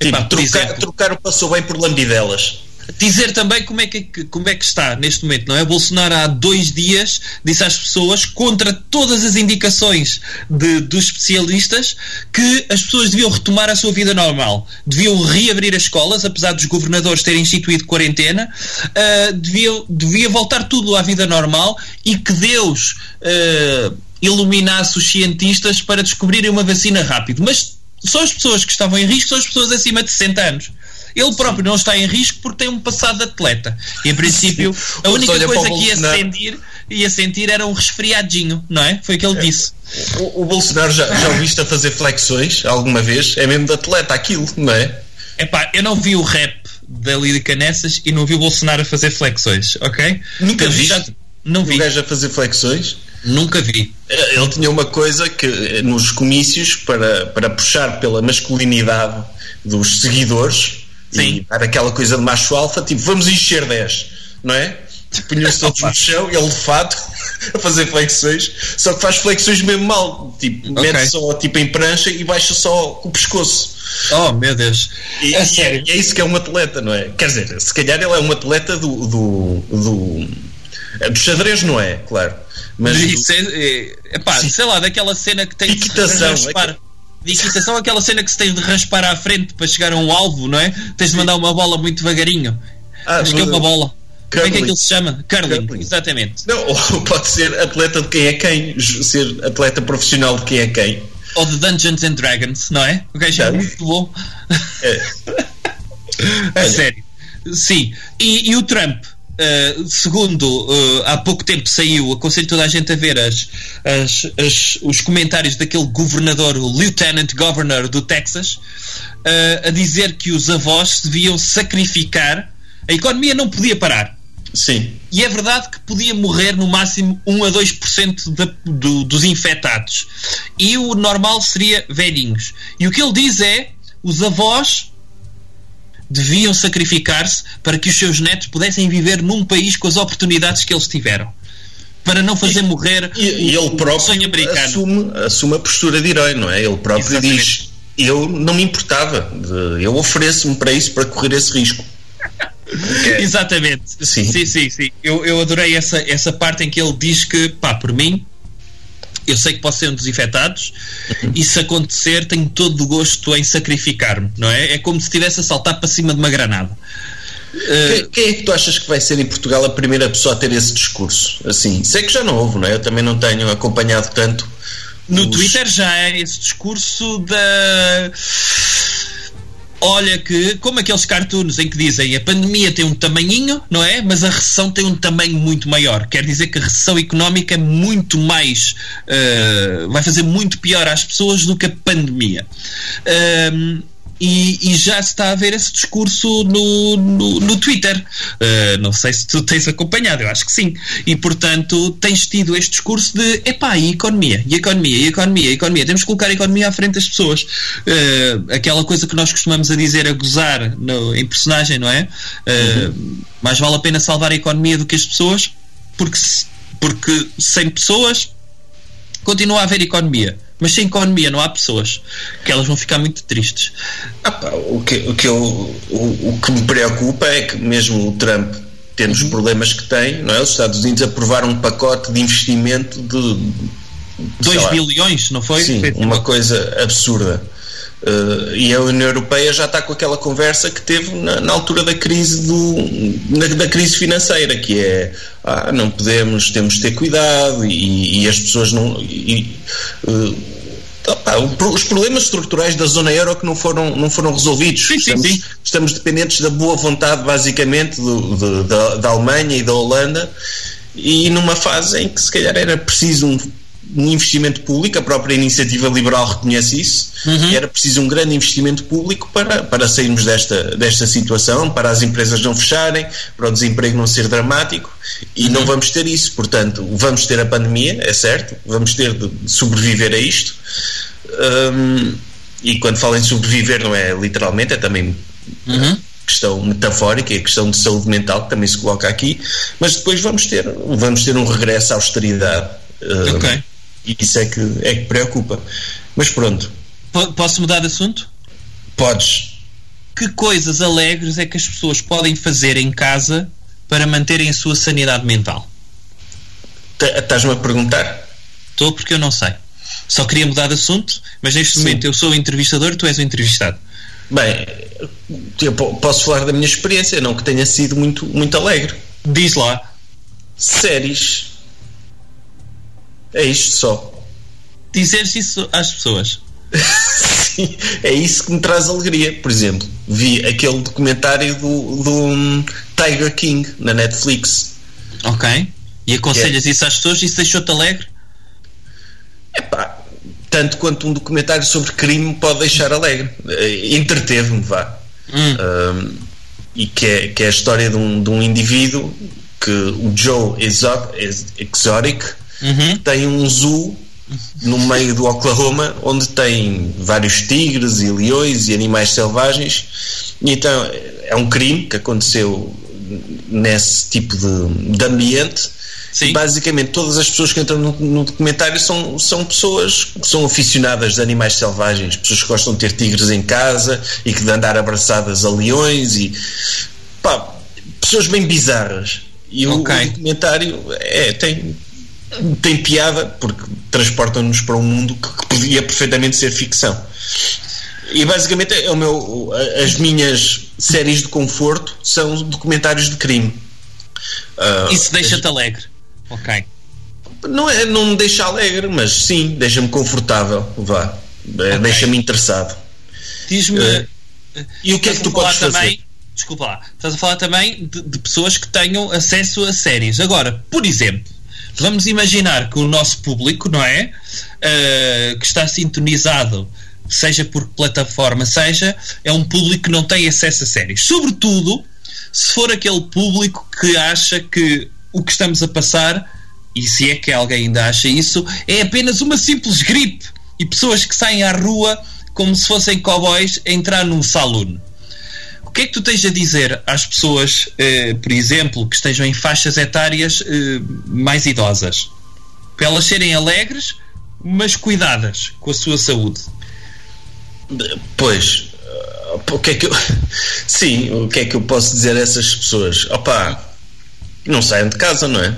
Tipo, Epá, por trocar, exemplo- trocar o passou bem por lambidelas. Dizer também como é, que, como é que está neste momento, não é? Bolsonaro há dois dias disse às pessoas, contra todas as indicações de- dos especialistas, que as pessoas deviam retomar a sua vida normal. Deviam reabrir as escolas, apesar dos governadores terem instituído quarentena, ah, deviam, devia voltar tudo à vida normal e que Deus ah, iluminasse os cientistas para descobrirem uma vacina rápido. Mas só as pessoas que estavam em risco são as pessoas acima de 60 anos. Ele próprio não está em risco porque tem um passado de atleta. E em princípio, a única coisa que ia Bolsonaro- sentir, ia sentir era um resfriadinho, não é? Foi o que ele disse. O, o Bolsonaro já, já o viste a fazer flexões alguma vez? É mesmo de atleta aquilo, não é? Epá, eu não vi o rap da Lídia Nessas e não vi o Bolsonaro a fazer flexões, ok? Nunca viste? já- Não O vi, gajo a fazer flexões? nunca vi. Ele tinha uma coisa que eh, nos comícios para, para puxar pela masculinidade dos seguidores Sim. e dar aquela coisa de macho alfa, tipo, vamos encher 10, não é? Punham-se todos no chão, ele de fato a fazer flexões, só que faz flexões mesmo mal, tipo, Ok. mete só tipo em prancha e baixa só o pescoço. Oh, meu Deus. E, é e sério. é, é isso que é um atleta, não é? Quer dizer, se calhar ele é um atleta do. do, do, é do xadrez, não é? Claro. Mas Isso é, é, Sim. sei lá, daquela cena que tem de Equitação, raspar. é De equitação, aquela cena que se tem de raspar à frente para chegar a um alvo, não é? Tens de mandar uma bola muito devagarinho. Ah, Acho que é uma bola. Como é que Curling. aquilo se chama? Curling, Curling. exatamente. Não, ou pode ser atleta de quem é quem, ser atleta profissional de quem é quem. Ou de Dungeons and Dragons, não é? O gajo é muito bom. É. Sério. Sim. E, e o Trump, eh, segundo eh, há pouco tempo saiu, aconselho toda a gente a ver as, as- as- os comentários daquele governador, o Lieutenant Governor do Texas, eh, a dizer que os avós deviam sacrificar, a economia não podia parar. Sim. E é verdade que podia morrer no máximo 1 a 2% da, do, dos infectados. E o normal seria velhinhos. E o que ele diz é: os avós deviam sacrificar-se para que os seus netos pudessem viver num país com as oportunidades que eles tiveram. Para não fazer morrer E, e ele próprio sonho americano. assume, assume a postura de herói, não é? Ele próprio Exatamente. diz: Eu não me importava, eu ofereço-me para isso, para correr esse risco. É. Exatamente. Sim. sim, sim. sim. Eu, eu adorei essa, essa parte em que ele diz que, pá, por mim, eu sei que posso ser um dos infectados e se acontecer, tenho todo o gosto em sacrificar-me, não é? É como se estivesse a saltar para cima de uma granada. Eh, Quem, quem é que tu achas que vai ser em Portugal a primeira pessoa a ter esse discurso? Assim, sei que já não houve, não é? Eu também não tenho acompanhado tanto. No os- Twitter já é esse discurso da. Olha que, como aqueles cartoons em que dizem a pandemia tem um tamanhinho, não é? Mas a recessão tem um tamanho muito maior. Quer dizer que a recessão económica é muito mais. eh, vai fazer muito pior às pessoas do que a pandemia. Ahm, e, e já está a ver esse discurso no, no, no Twitter. Uh, não sei se tu tens acompanhado, eu acho que sim. E portanto tens tido este discurso de epá, e economia, e economia, e economia, e economia. Temos que colocar a economia à frente das pessoas. Uh, aquela coisa que nós costumamos a dizer, a gozar no, em personagem, não é? Uh, Mais vale a pena salvar a economia do que as pessoas, porque, porque sem pessoas continua a haver economia. Mas sem economia não há pessoas, que elas vão ficar muito tristes. Ah, pá, o, que, o, que eu, o, o, que me preocupa é que mesmo o Trump, tendo os uhum. problemas que tem, não é? os Estados Unidos aprovaram um pacote de investimento de 2 bilhões, não foi? Sim, uma coisa absurda. Uh, e a União Europeia já está com aquela conversa que teve na, na altura da crise do, na, da crise financeira, que é ah, não podemos, temos de ter cuidado e, e as pessoas não. E, uh, opa, os problemas estruturais da zona euro que não foram, não foram resolvidos. Sim, estamos, sim, sim. estamos dependentes da boa vontade, basicamente, do, do, da, da Alemanha e da Holanda, e numa fase em que se calhar era preciso um um investimento público, a própria iniciativa liberal reconhece isso, uhum. era preciso um grande investimento público para, para sairmos desta, desta situação, para as empresas não fecharem, para o desemprego não ser dramático, e uhum. não vamos ter isso. Portanto, vamos ter a pandemia, é certo, vamos ter de sobreviver a isto. Um, e quando falo em sobreviver, não é literalmente, é também. Uhum questão metafórica e a questão de saúde mental que também se coloca aqui, mas depois vamos ter, vamos ter um regresso à austeridade. Ok. E isso é que, é que preocupa. Mas pronto. P posso mudar de assunto? Podes. Que coisas alegres é que as pessoas podem fazer em casa para manterem a sua sanidade mental? Estás-me a perguntar? Estou porque eu não sei. Só queria mudar de assunto, mas neste Sim. momento eu sou o entrevistador tu és o entrevistado. Bem, eu posso falar da minha experiência, não que tenha sido muito, muito alegre. Diz lá. Séries. É isto só. Dizeres isso às pessoas. Sim, é isso que me traz alegria. Por exemplo, vi aquele documentário do, do um, Tiger King na Netflix. Ok. E aconselhas é. isso às pessoas? Isso deixou-te alegre? Epá, tanto quanto um documentário sobre crime pode deixar alegre. Eh, entreteve-me, vá. Hum. Um, e que é, que é a história de um, de um indivíduo que o Joe Exotic uhum. tem um zoo no meio do Oklahoma onde tem vários tigres e leões e animais selvagens e então é um crime que aconteceu nesse tipo de, de ambiente Sim. basicamente todas as pessoas que entram no, no, documentário são, são pessoas que são aficionadas de animais selvagens, pessoas que gostam de ter tigres em casa e que de andar abraçadas a leões e pá, pessoas bem bizarras e okay. o, o, documentário é, tem, tem piada porque transportam-nos para um mundo que podia perfeitamente ser ficção. E basicamente é o meu, as minhas séries de conforto são documentários de crime. Uh, Isso deixa-te alegre. Ok. Não, é, não me deixa alegre, mas sim, deixa-me confortável. Vá. É, okay. Deixa-me interessado. Diz-me. Uh, e o que é que tu podes fazer? Também, desculpa lá, estás a falar também de, de pessoas que tenham acesso a séries. Agora, por exemplo, Vamos imaginar que o nosso público, não é? Uh, que está sintonizado, seja por plataforma, seja, é um público que não tem acesso a séries. Sobretudo se for aquele público que acha que o que estamos a passar, e se é que alguém ainda acha isso, é apenas uma simples gripe. E pessoas que saem à rua como se fossem cowboys a entrar num saloon que é que tu tens a dizer às pessoas, eh, por exemplo, que estejam em faixas etárias eh, mais idosas? Para elas serem alegres, mas cuidadas com a sua saúde. Pois, o que é que eu. Sim, o que é que eu posso dizer a essas pessoas? Opa, não saiam de casa, não é?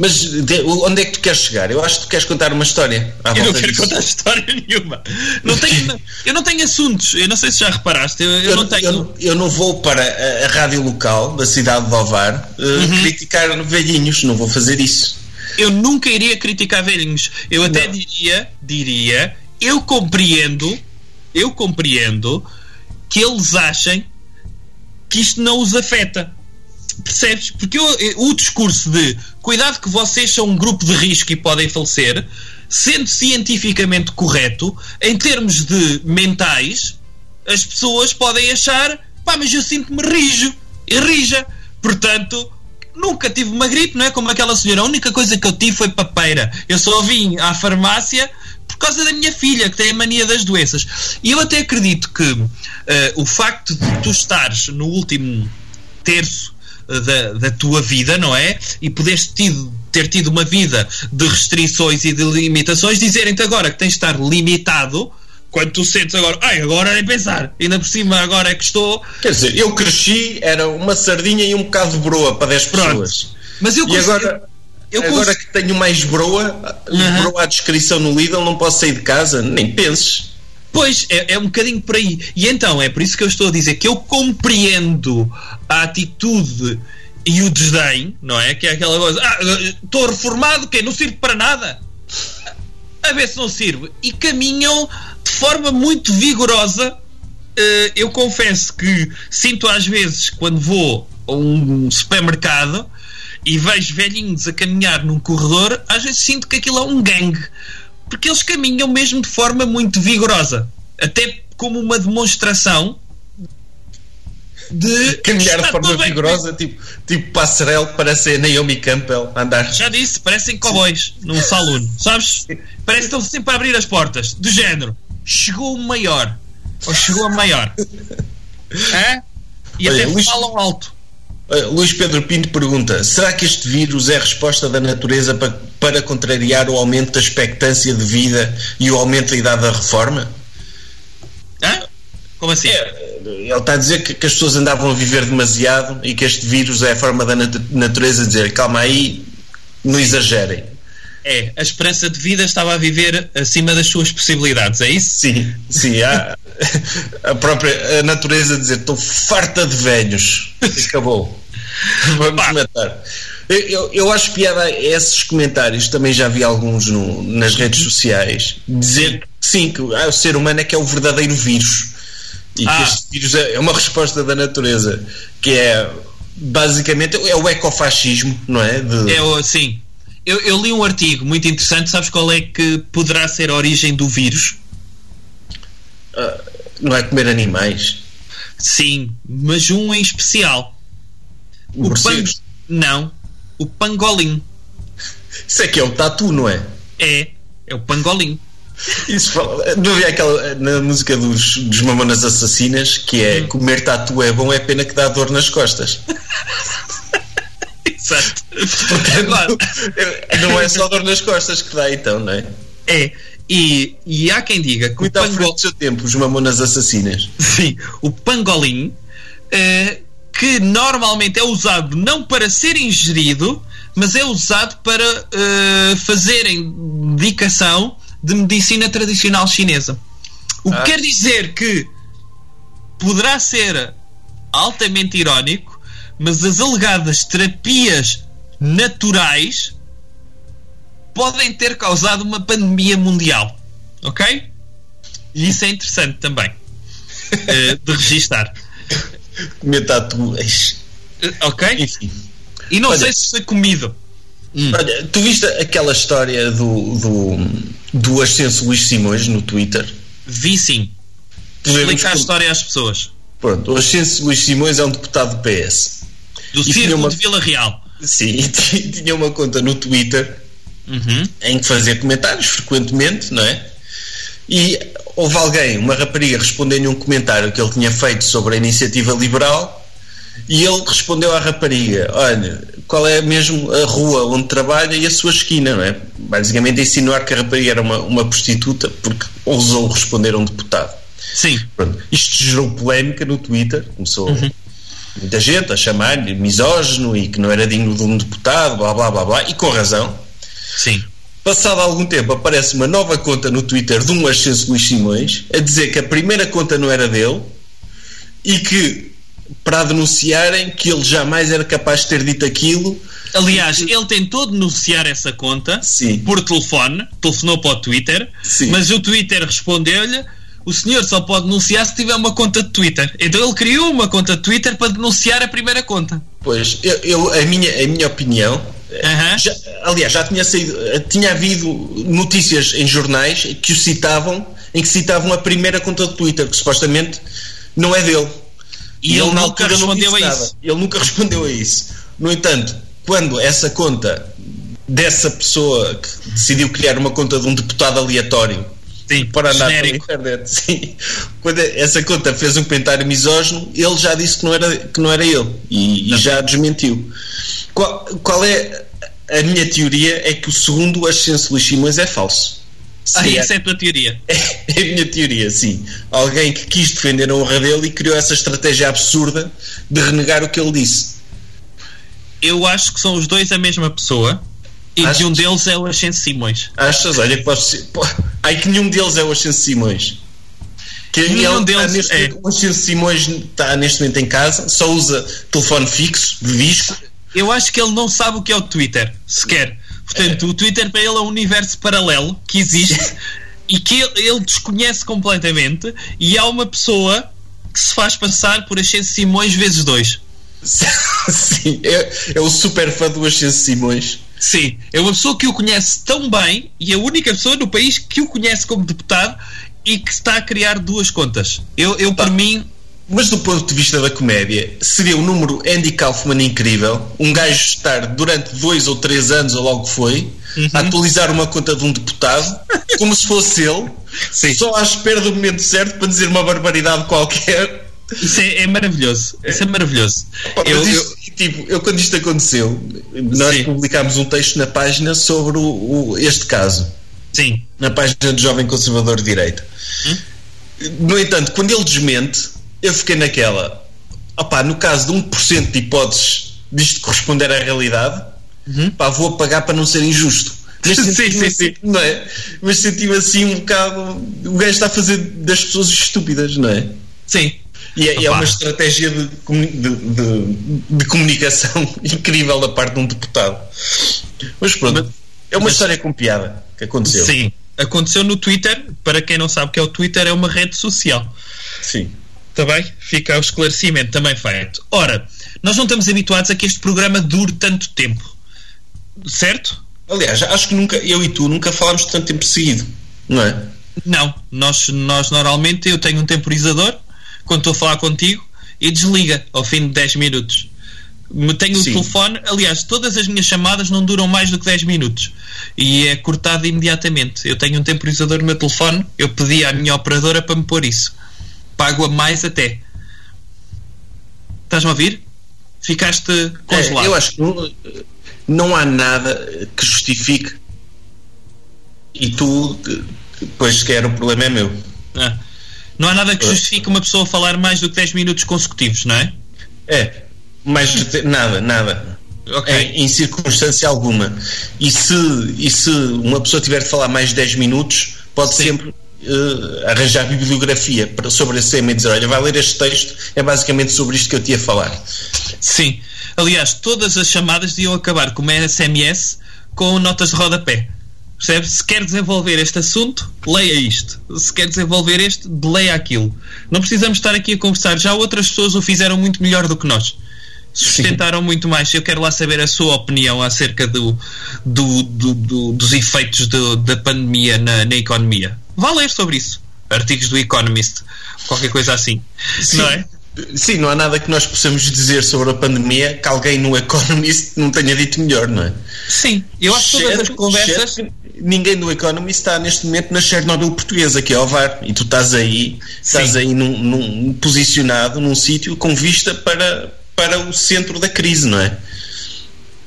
Mas de, onde é que tu queres chegar? Eu acho que tu queres contar uma história. eu não quero disso. contar história nenhuma. Não tenho, eu não tenho assuntos. Eu não sei se já reparaste. Eu, eu, eu não tenho. Eu, eu, não vou para a, a, rádio local da cidade de Ovar uh, uhum. criticar velhinhos. Não vou fazer isso. Eu nunca iria criticar velhinhos. Eu até não. diria, diria, eu compreendo, eu compreendo que eles achem que isto não os afeta. Percebes? Porque eu, o discurso de cuidado que vocês são um grupo de risco e podem falecer, sendo cientificamente correto, em termos de mentais, as pessoas podem achar pá, mas eu sinto-me rijo e rija. Portanto, nunca tive uma gripe, não é? Como aquela senhora. A única coisa que eu tive foi papeira. Eu só vim à farmácia por causa da minha filha, que tem a mania das doenças. E eu até acredito que uh, o facto de tu estares no último terço da, da tua vida, não é? E poderes tido, ter tido uma vida de restrições e de limitações, dizerem-te agora que tens de estar limitado quando tu sentes agora, ai, agora nem pensar, ainda por cima agora é que estou. Quer dizer, eu cresci, era uma sardinha e um bocado de broa para 10 pessoas. Mas eu e agora, eu agora que tenho mais broa, uhum. broa à descrição no Lidl, não posso sair de casa, nem penses. Pois, é, é um bocadinho por aí. E então, é por isso que eu estou a dizer que eu compreendo a atitude e o desdém, não é? Que é aquela coisa, ah, estou reformado, que não sirvo para nada. A ver se não sirvo. E caminham de forma muito vigorosa. Uh, eu confesso que sinto às vezes quando vou a um supermercado e vejo velhinhos a caminhar num corredor, às vezes sinto que aquilo é um gangue. Porque eles caminham mesmo de forma muito vigorosa. Até como uma demonstração de caminhar de forma vigorosa, tipo, tipo passarelo parece a Naomi Campbell andar. Já disse, parecem cowboys num salão, sabes? Parece que estão sempre a abrir as portas, do género. Chegou o maior, ou chegou a maior. é? E Olha, até Luís, falam alto. Luís Pedro Pinto pergunta: será que este vírus é a resposta da natureza para, para contrariar o aumento da expectância de vida e o aumento da idade da reforma? Hã? Como assim? É, ele está a dizer que, que, as pessoas andavam a viver demasiado e que este vírus é a forma da nat natureza dizer calma aí, não exagerem. É, a esperança de vida estava a viver acima das suas possibilidades, é isso? Sim, sim. Há, a própria a natureza dizer estou farta de velhos. Acabou. Vamos Pá. matar. Eu, eu, eu, acho piada a esses comentários, também já vi alguns no, nas redes sociais, dizer que sim, que ah, o ser humano é que é o verdadeiro vírus e ah. que este vírus é, é uma resposta da natureza, que é basicamente é o ecofascismo, não é? De... É, sim. Eu, eu, li um artigo muito interessante, sabes qual é que poderá ser a origem do vírus? Uh, não é comer animais? Sim, mas um em especial. O, o pan... Não, o pangolim. Isso é que é o tatu, não é? É, é o pangolim. Isso fala, não havia aquela na música dos, dos Mamonas Assassinas que é hum. comer tatu é bom, é pena que dá dor nas costas. Exato. Portanto, não é só dor nas costas que dá, então, não é? É. E, e há quem diga que Muito o pangol... seu tempo, os Mamonas Assassinas. Sim, o pangolim, eh, que normalmente é usado não para ser ingerido, mas é usado para uh, fazerem dedicação de medicina tradicional chinesa. O que ah. quer dizer que poderá ser altamente irónico, mas as alegadas terapias naturais podem ter causado uma pandemia mundial. Ok? E isso é interessante também uh, de registar. Comer tatuas. Ok? Enfim. E não Olha, sei se foi comido. Hum. Olha, tu viste aquela história do, do, do ascenso Luís Simões no Twitter? Vi sim. Explica a história às pessoas. Pronto, o ascenso Luís Simões é um deputado do PS. Do Círculo uma... de Vila Real. Sim, tinha uma conta no Twitter uhum. em que fazia comentários frequentemente, não é? E houve alguém, uma rapariga, respondendo-lhe um comentário que ele tinha feito sobre a iniciativa liberal e ele respondeu à rapariga: Olha, qual é mesmo a rua onde trabalha e a sua esquina, não é? Basicamente, insinuar que a rapariga era uma, uma prostituta porque ousou responder a um deputado. Sim. Pronto. Isto gerou polémica no Twitter, começou uhum. muita gente a chamar-lhe misógino e que não era digno de um deputado, blá blá blá blá, e com razão. Sim. Passado algum tempo aparece uma nova conta no Twitter de um Ascenso Luís Simões a dizer que a primeira conta não era dele e que para denunciarem que ele jamais era capaz de ter dito aquilo. Aliás, ele tentou denunciar essa conta Sim. por telefone, telefonou para o Twitter, Sim. mas o Twitter respondeu-lhe: o senhor só pode denunciar se tiver uma conta de Twitter. Então ele criou uma conta de Twitter para denunciar a primeira conta. Pois, eu, eu a, minha, a minha opinião. Uhum. Já, aliás, já tinha saído, tinha havido notícias em jornais que o citavam, em que citavam a primeira conta de Twitter, que supostamente não é dele. E, ele, ele nunca respondeu a isso. Ele nunca respondeu a isso. No entanto, quando essa conta dessa pessoa que decidiu criar uma conta de um deputado aleatório Sim, para andar genérico. pela internet. Sim. Quando essa conta fez um comentário misógino, ele já disse que não era, que não era ele e, e já desmentiu. Qual, qual é a minha teoria? É que o segundo Ascenso Luís Simões é falso. Ah, Seria- essa é a tua teoria. é a minha teoria, sim. Alguém que quis defender a honra dele e criou essa estratégia absurda de renegar o que ele disse. Eu acho que são os dois a mesma pessoa e Achas? de um deles é o Ascenso Simões. Achas? Olha, que posso ser. Ai que nenhum deles é o Ascenso Simões. Que Nenhum ele deles neste é. O Ascenso Simões está neste momento em casa, só usa telefone fixo, de disco. Eu acho que ele não sabe o que é o Twitter, sequer. Portanto, o Twitter para ele é um universo paralelo que existe e que ele, ele desconhece completamente. E há uma pessoa que se faz passar por Ascenso Simões vezes dois. Sim, é, é o super fã do Ascenso Simões. Sim, é uma pessoa que o conhece tão bem e a única pessoa no país que o conhece como deputado e que está a criar duas contas. Eu, eu por mim, Mas do ponto de vista da comédia, seria o número Andy Kaufman incrível. Um gajo estar durante dois ou três anos, ou logo que foi, Uhum. a atualizar uma conta de um deputado, como se fosse ele, Sim. só à espera do momento certo para dizer uma barbaridade qualquer. Isso é, é maravilhoso. Isso é maravilhoso. Pá, Eu, mas eu- isto, tipo, eu quando isto aconteceu, nós Sim. publicámos um texto na página sobre o- o- este caso, sim, na página do Jovem Conservador de Direita. Hum? No entanto, quando ele desmente, eu fiquei naquela. Opá, no caso de 1% de hipóteses disto corresponder à realidade, pá, vou apagar para não ser injusto. Mas Uhum. Sim, assim, sim. Não é? Mas senti-me assim um bocado. O gajo está a fazer das pessoas estúpidas, não é? sim. E é, é uma estratégia de, de- de- de comunicação incrível da parte de um deputado. Mas pronto, é uma mas- história com piada que aconteceu. Sim. Aconteceu no Twitter. Para quem não sabe o que é o Twitter, é uma rede social. Sim. Está bem? Fica o esclarecimento também feito. Ora, nós não estamos habituados a que este programa dure tanto tempo. Certo? Aliás, acho que nunca, eu e tu nunca falámos tanto tempo seguido, não é? Não. Nós, nós normalmente eu tenho um temporizador quando estou a falar contigo e desliga ao fim de 10 minutos. Tenho o Sim. telefone, aliás, todas as minhas chamadas não duram mais do que 10 minutos e é cortado imediatamente. Eu tenho um temporizador no meu telefone, eu pedi à minha operadora para me pôr isso. Pago a mais até. Estás-me a ouvir? Ficaste congelado. É, eu acho que não, não há nada que justifique e tu, depois sequer o problema é meu. Ah. Não há nada que justifique uma pessoa falar mais do que 10 minutos consecutivos, não é? É, mas nada, nada. Ok. Em, em circunstância alguma. E se, e se uma pessoa tiver de falar mais de 10 minutos, pode Sim. sempre eh, arranjar bibliografia para, sobre esse tema e dizer: Olha, vai ler este texto, é basicamente sobre isto que eu te ia falar. Sim. Aliás, todas as chamadas deviam acabar com uma SMS com notas de rodapé. Percebe? Se quer desenvolver este assunto, leia isto. Se quer desenvolver este, leia aquilo. Não precisamos estar aqui a conversar. Já outras pessoas o fizeram muito melhor do que nós. Sustentaram muito mais. Eu quero lá saber a sua opinião acerca do, do- do- do- dos efeitos da pandemia na, na economia. Vá ler sobre isso. Artigos do Economist. Qualquer coisa assim. Não é? Sim, não há nada que nós possamos dizer sobre a pandemia que alguém no Economist não tenha dito melhor, não é? Sim. Eu acho que todas as conversas. Ninguém do Economist está neste momento na Chernobyl portuguesa, que é o VAR, e tu estás aí, estás Sim. aí num, num- posicionado num sítio com vista para, para o centro da crise, não é?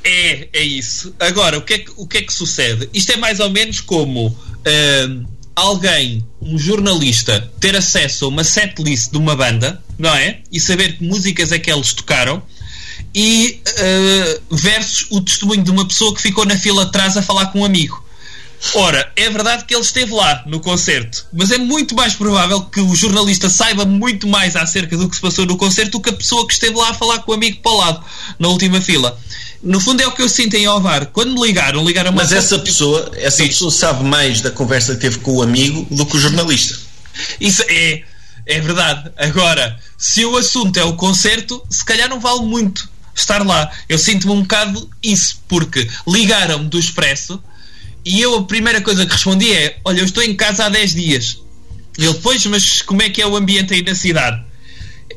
É, é isso. Agora, o que é que, o que, é que sucede? Isto é mais ou menos como ahm, alguém, um jornalista, ter acesso a uma setlist de uma banda, não é? E saber que músicas é que eles tocaram e ah, versus o testemunho de uma pessoa que ficou na fila atrás a falar com um amigo. Ora, é verdade que ele esteve lá no concerto, mas é muito mais provável que o jornalista saiba muito mais acerca do que se passou no concerto do que a pessoa que esteve lá a falar com o amigo para o lado, na última fila. No fundo é o que eu sinto em Ovar. Quando me ligaram, ligaram uma Mas essa pessoa, essa pessoa sabe mais da conversa que teve com o amigo do que o jornalista. Isso é, é verdade. Agora, se o assunto é o concerto, se calhar não vale muito estar lá. Eu sinto-me um bocado isso, porque ligaram-me do Expresso e eu a primeira coisa que respondi é: Olha, eu estou em casa há 10 dias. E ele, pois, mas como é que é o ambiente aí na cidade?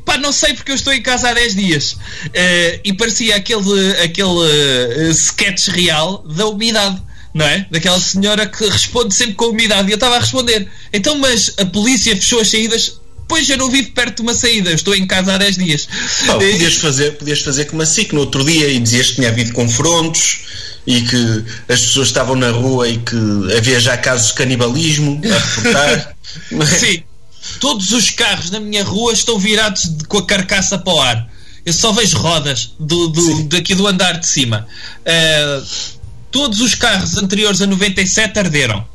Pá, não sei porque eu estou em casa há 10 dias. Eh, e parecia aquele, aquele eh, sketch real da umidade. não é? Daquela senhora que responde sempre com umidade. E eu estava a responder: então, mas a polícia fechou as saídas? Pois eu não vivo perto de uma saída, estou em casa há 10 dias. Pá, podias, fazer, podias fazer como assim, que no outro dia e dizias que tinha havido confrontos e que as pessoas estavam na rua e que havia já casos de canibalismo a reportar. Sim, todos os carros na minha rua estão virados de, com a carcaça para o ar. Eu só vejo rodas do, do daqui do andar de cima. Uh, todos os carros anteriores a 97 arderam.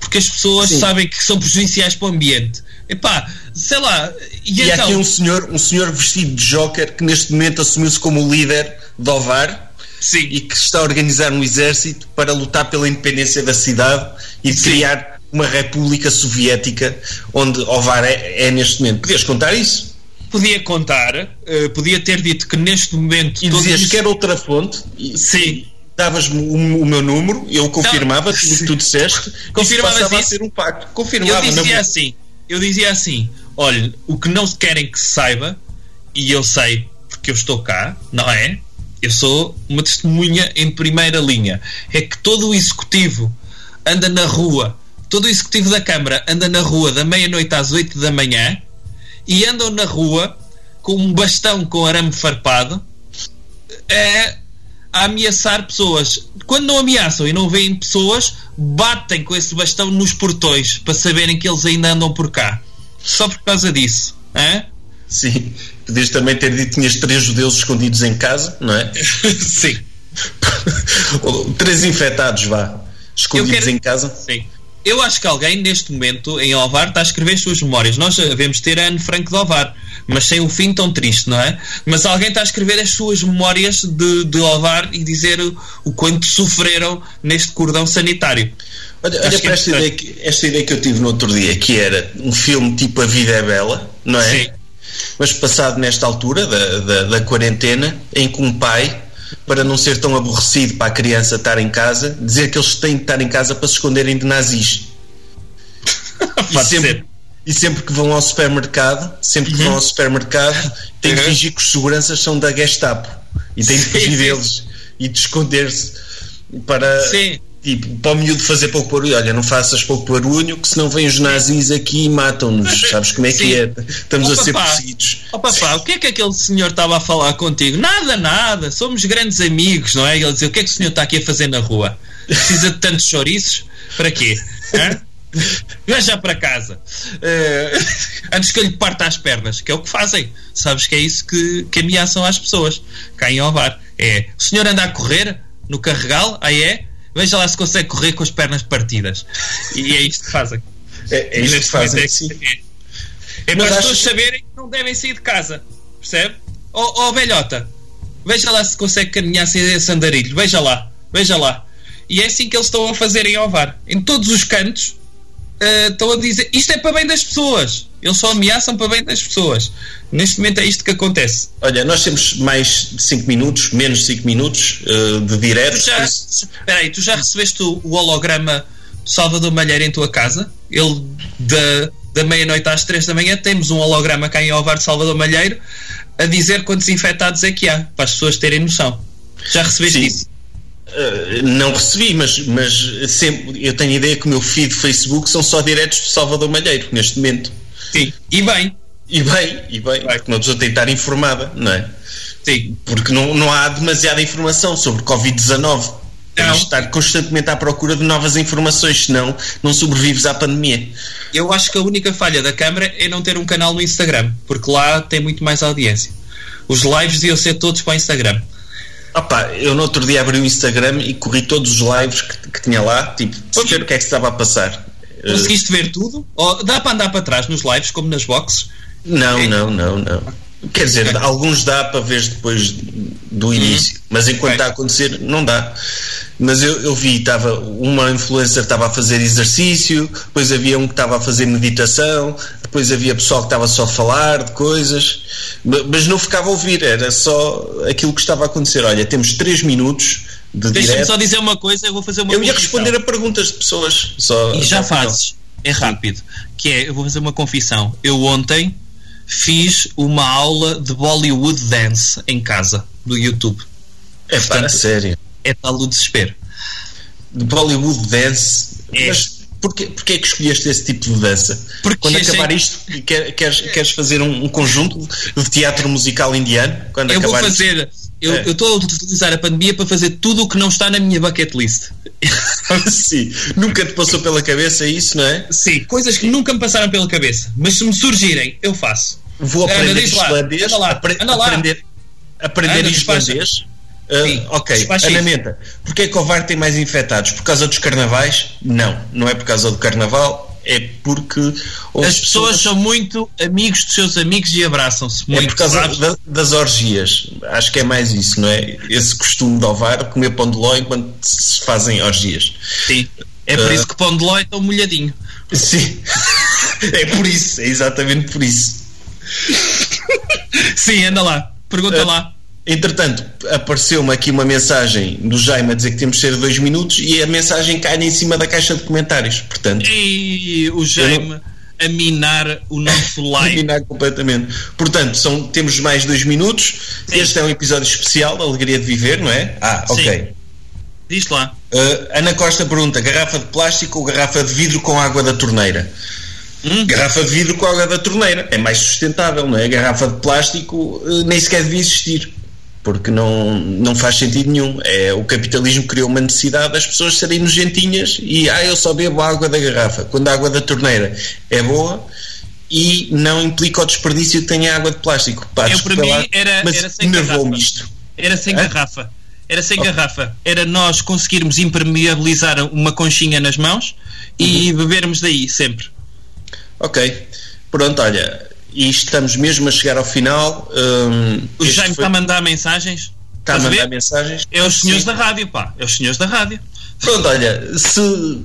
Porque as pessoas Sim. sabem que são prejudiciais para o ambiente. Epá, sei lá. E, e então... há aqui um senhor, um senhor vestido de Joker que neste momento assumiu-se como líder do Ovar Sim. e que está a organizar um exército para lutar pela independência da cidade e de criar uma república soviética onde Ovar é, é neste momento. Podias contar isso? Podia contar, uh, podia ter dito que neste momento. E dizias isso... que era outra fonte. E, Sim. Davas-me o, o, meu número, eu confirmava tudo o que tu disseste. Confirmava assim. a ser um pacto. Confirmava. Eu dizia assim: eu dizia assim: olha, o que não querem que se saiba, e eu sei porque eu estou cá, não é? Eu sou uma testemunha em primeira linha. É que todo o executivo anda na rua, todo o executivo da Câmara anda na rua da meia-noite às oito da manhã e andam na rua com um bastão com arame farpado é, a ameaçar pessoas. Quando não ameaçam e não veem pessoas, batem com esse bastão nos portões para saberem que eles ainda andam por cá. Só por causa disso. É? Sim. Podias também ter dito que tinhas três judeus escondidos em casa, não é? Sim. três infectados, vá. Escondidos quero... em casa. Sim. Eu acho que alguém neste momento em Ovar está a escrever as suas memórias. Nós devemos ter a Anne Franco de Ovar, mas sem um fim tão triste, não é? Mas alguém está a escrever as suas memórias de, de Ovar e dizer o, o quanto sofreram neste cordão sanitário. Olha, olha para esta ideia, que, esta ideia que eu tive no outro dia, que era um filme tipo A Vida é Bela, não é? Sim mas passado nesta altura da, da, da quarentena, em que um pai para não ser tão aborrecido para a criança estar em casa, dizer que eles têm de estar em casa para se esconderem de nazis. e, sempre, e sempre que vão ao supermercado, sempre que uhum. vão ao supermercado, têm de uhum. fingir que os seguranças são da Gestapo e têm de fugir deles e de esconder-se para. Sim tipo, para o miúdo fazer pouco barulho, olha, não faças pouco barulho, que senão vêm os nazis aqui e matam-nos, sabes como é Sim. que é? Estamos oh, a ser perseguidos. Oh, papá, o que é que aquele senhor estava a falar contigo? Nada, nada, somos grandes amigos, não é? Ele dizia, o que é que o senhor está aqui a fazer na rua? Precisa de tantos chouriços? Para quê? Vai já para casa uh, antes que eu lhe parta as pernas, que é o que fazem. Sabes que é isso que, que ameaçam às pessoas. Caem ao bar. É o senhor anda a correr no carregal, aí é Veja lá se consegue correr com as pernas partidas. E é isto que fazem. É, é isto que fazem, é, sim. É, é para as pessoas saberem que não devem sair de casa. Percebe? Ó oh, oh, velhota, veja lá se consegue caminhar sem esse andarilho. Veja lá, veja lá. E é assim que eles estão a fazer em Ovar. Em todos os cantos uh, estão a dizer isto é para bem das pessoas. Eles só ameaçam para bem das pessoas. Neste momento é isto que acontece. Olha, nós temos mais 5 minutos, menos de 5 minutos uh, de direto. Tu já, espera aí, tu já recebeste o, o holograma de Salvador Malheiro em tua casa? Ele da, da meia-noite às 3 da manhã temos um holograma cá em Ovar de Salvador Malheiro a dizer quantos infectados é que há, para as pessoas terem noção. Já recebeste Sim. isso? Uh, não recebi, mas, mas sempre, eu tenho a ideia que o meu feed de Facebook são só diretos de Salvador Malheiro neste momento. Sim, e bem. E bem, e bem, bem. porque uma pessoa tem que estar informada, não é? Sim. Porque não, não há demasiada informação sobre Covid-19. Tens estar constantemente à procura de novas informações, senão não sobrevives à pandemia. Eu acho que a única falha da Câmara é não ter um canal no Instagram, porque lá tem muito mais audiência. Os lives deviam ser todos para o Instagram. Opa, eu no outro dia abri o Instagram e corri todos os lives que, que tinha lá, tipo, para ver o que é que se estava a passar. Conseguiste ver tudo? Ou dá para andar para trás nos lives, como nas boxes? Não, é. não, não, não. Quer dizer, okay. alguns dá para ver depois do uhum. início, mas enquanto okay. está a acontecer, não dá. Mas eu, eu vi, estava uma influencer estava a fazer exercício, depois havia um que estava a fazer meditação, depois havia pessoal que estava só a falar de coisas, mas não ficava a ouvir, era só aquilo que estava a acontecer. Olha, temos 3 minutos de Deixa-me só dizer uma coisa, eu vou fazer uma Eu ia responder a perguntas de pessoas. Só, e já fazes. É rápido. Que é, eu vou fazer uma confissão. Eu ontem fiz uma aula de Bollywood Dance em casa, do YouTube. É para sério. É tal o desespero. de Bollywood Dance. É. Mas porquê, porquê é que escolheste esse tipo de dança? Porque quando acabar isto, quer- queres, queres fazer um, um conjunto de teatro musical indiano? Quando Eu vou acabar isto? fazer. Eu É. eu estou a utilizar a pandemia para fazer tudo o que não está na minha bucket list. Sim, nunca te passou pela cabeça isso, não é? Sim, coisas que nunca me passaram pela cabeça. Mas se me surgirem, eu faço. Vou Ana, aprender lá, islandês. anda lá, apre- anda lá. Aprender, aprender Ana, despacha. islandês. Ah, Sim, ok, despacha Ana isso. Menta, porquê é que o VAR tem mais infectados? Por causa dos carnavais? Não, não é por causa do carnaval, é porque As pessoas são muito amigos dos seus amigos e abraçam-se É muito. por causa da- das orgias. Acho que é mais isso, não é? Esse costume de ovar comer pão de ló enquanto se fazem orgias. Sim. É por Ah. isso que pão de ló é tão molhadinho. Sim. é por isso, é exatamente por isso. Sim, anda lá. Pergunta Ah. lá. Entretanto, apareceu-me aqui uma mensagem do Jaime a dizer que temos de ser dois minutos e a mensagem cai em cima da caixa de comentários. Portanto, E o Jaime a minar o nosso like. eliminar completamente. Portanto, são, temos mais dois minutos. Sim. Este é um episódio especial da Alegria de Viver, não é? Ah, ok. Sim. Diz lá. Uh, Ana Costa pergunta: garrafa de plástico ou garrafa de vidro com água da torneira? Hum? Garrafa de vidro com água da torneira é mais sustentável, não é? Garrafa de plástico uh, nem sequer devia existir, porque não, não faz sentido nenhum. É, o capitalismo criou uma necessidade das pessoas serem nojentinhas e ah, eu só bebo a água da garrafa, quando a água da torneira é boa e não implica o desperdício que tem a água de plástico. Pá, Eu, para mim, lá, era- mas era sem garrafa. isto. Era sem Hã? garrafa. Era sem garrafa. Era nós conseguirmos impermeabilizar uma conchinha nas mãos e Uhum. bebermos daí sempre. Ok, pronto, olha, e estamos mesmo a chegar ao final. hum, O Jaime foi- está a mandar mensagens. está a mandar ver? mensagens. É os senhores Sim. da rádio, pá. É os senhores da rádio. Pronto, olha, se,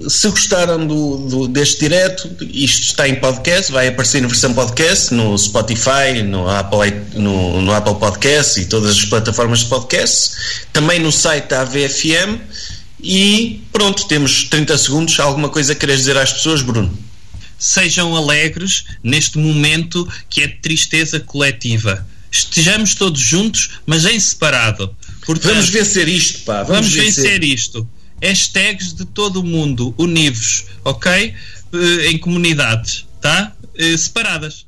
se gostaram do, do- deste direto, isto está em podcast, vai aparecer na versão podcast, no Spotify, no Apple, no, no Apple Podcast e todas as plataformas de podcast, também no site da AVFM. E pronto, temos 30 segundos. Alguma coisa que queres dizer às pessoas, Bruno? Sejam alegres neste momento que é de tristeza coletiva. Estejamos todos juntos, mas em separado. Portanto, Vamos vencer isto, pá. Vamos, Vamos vencer isto. Hashtags de todo o mundo, univos, ok? Eh, em comunidades, tá? Eh, separadas.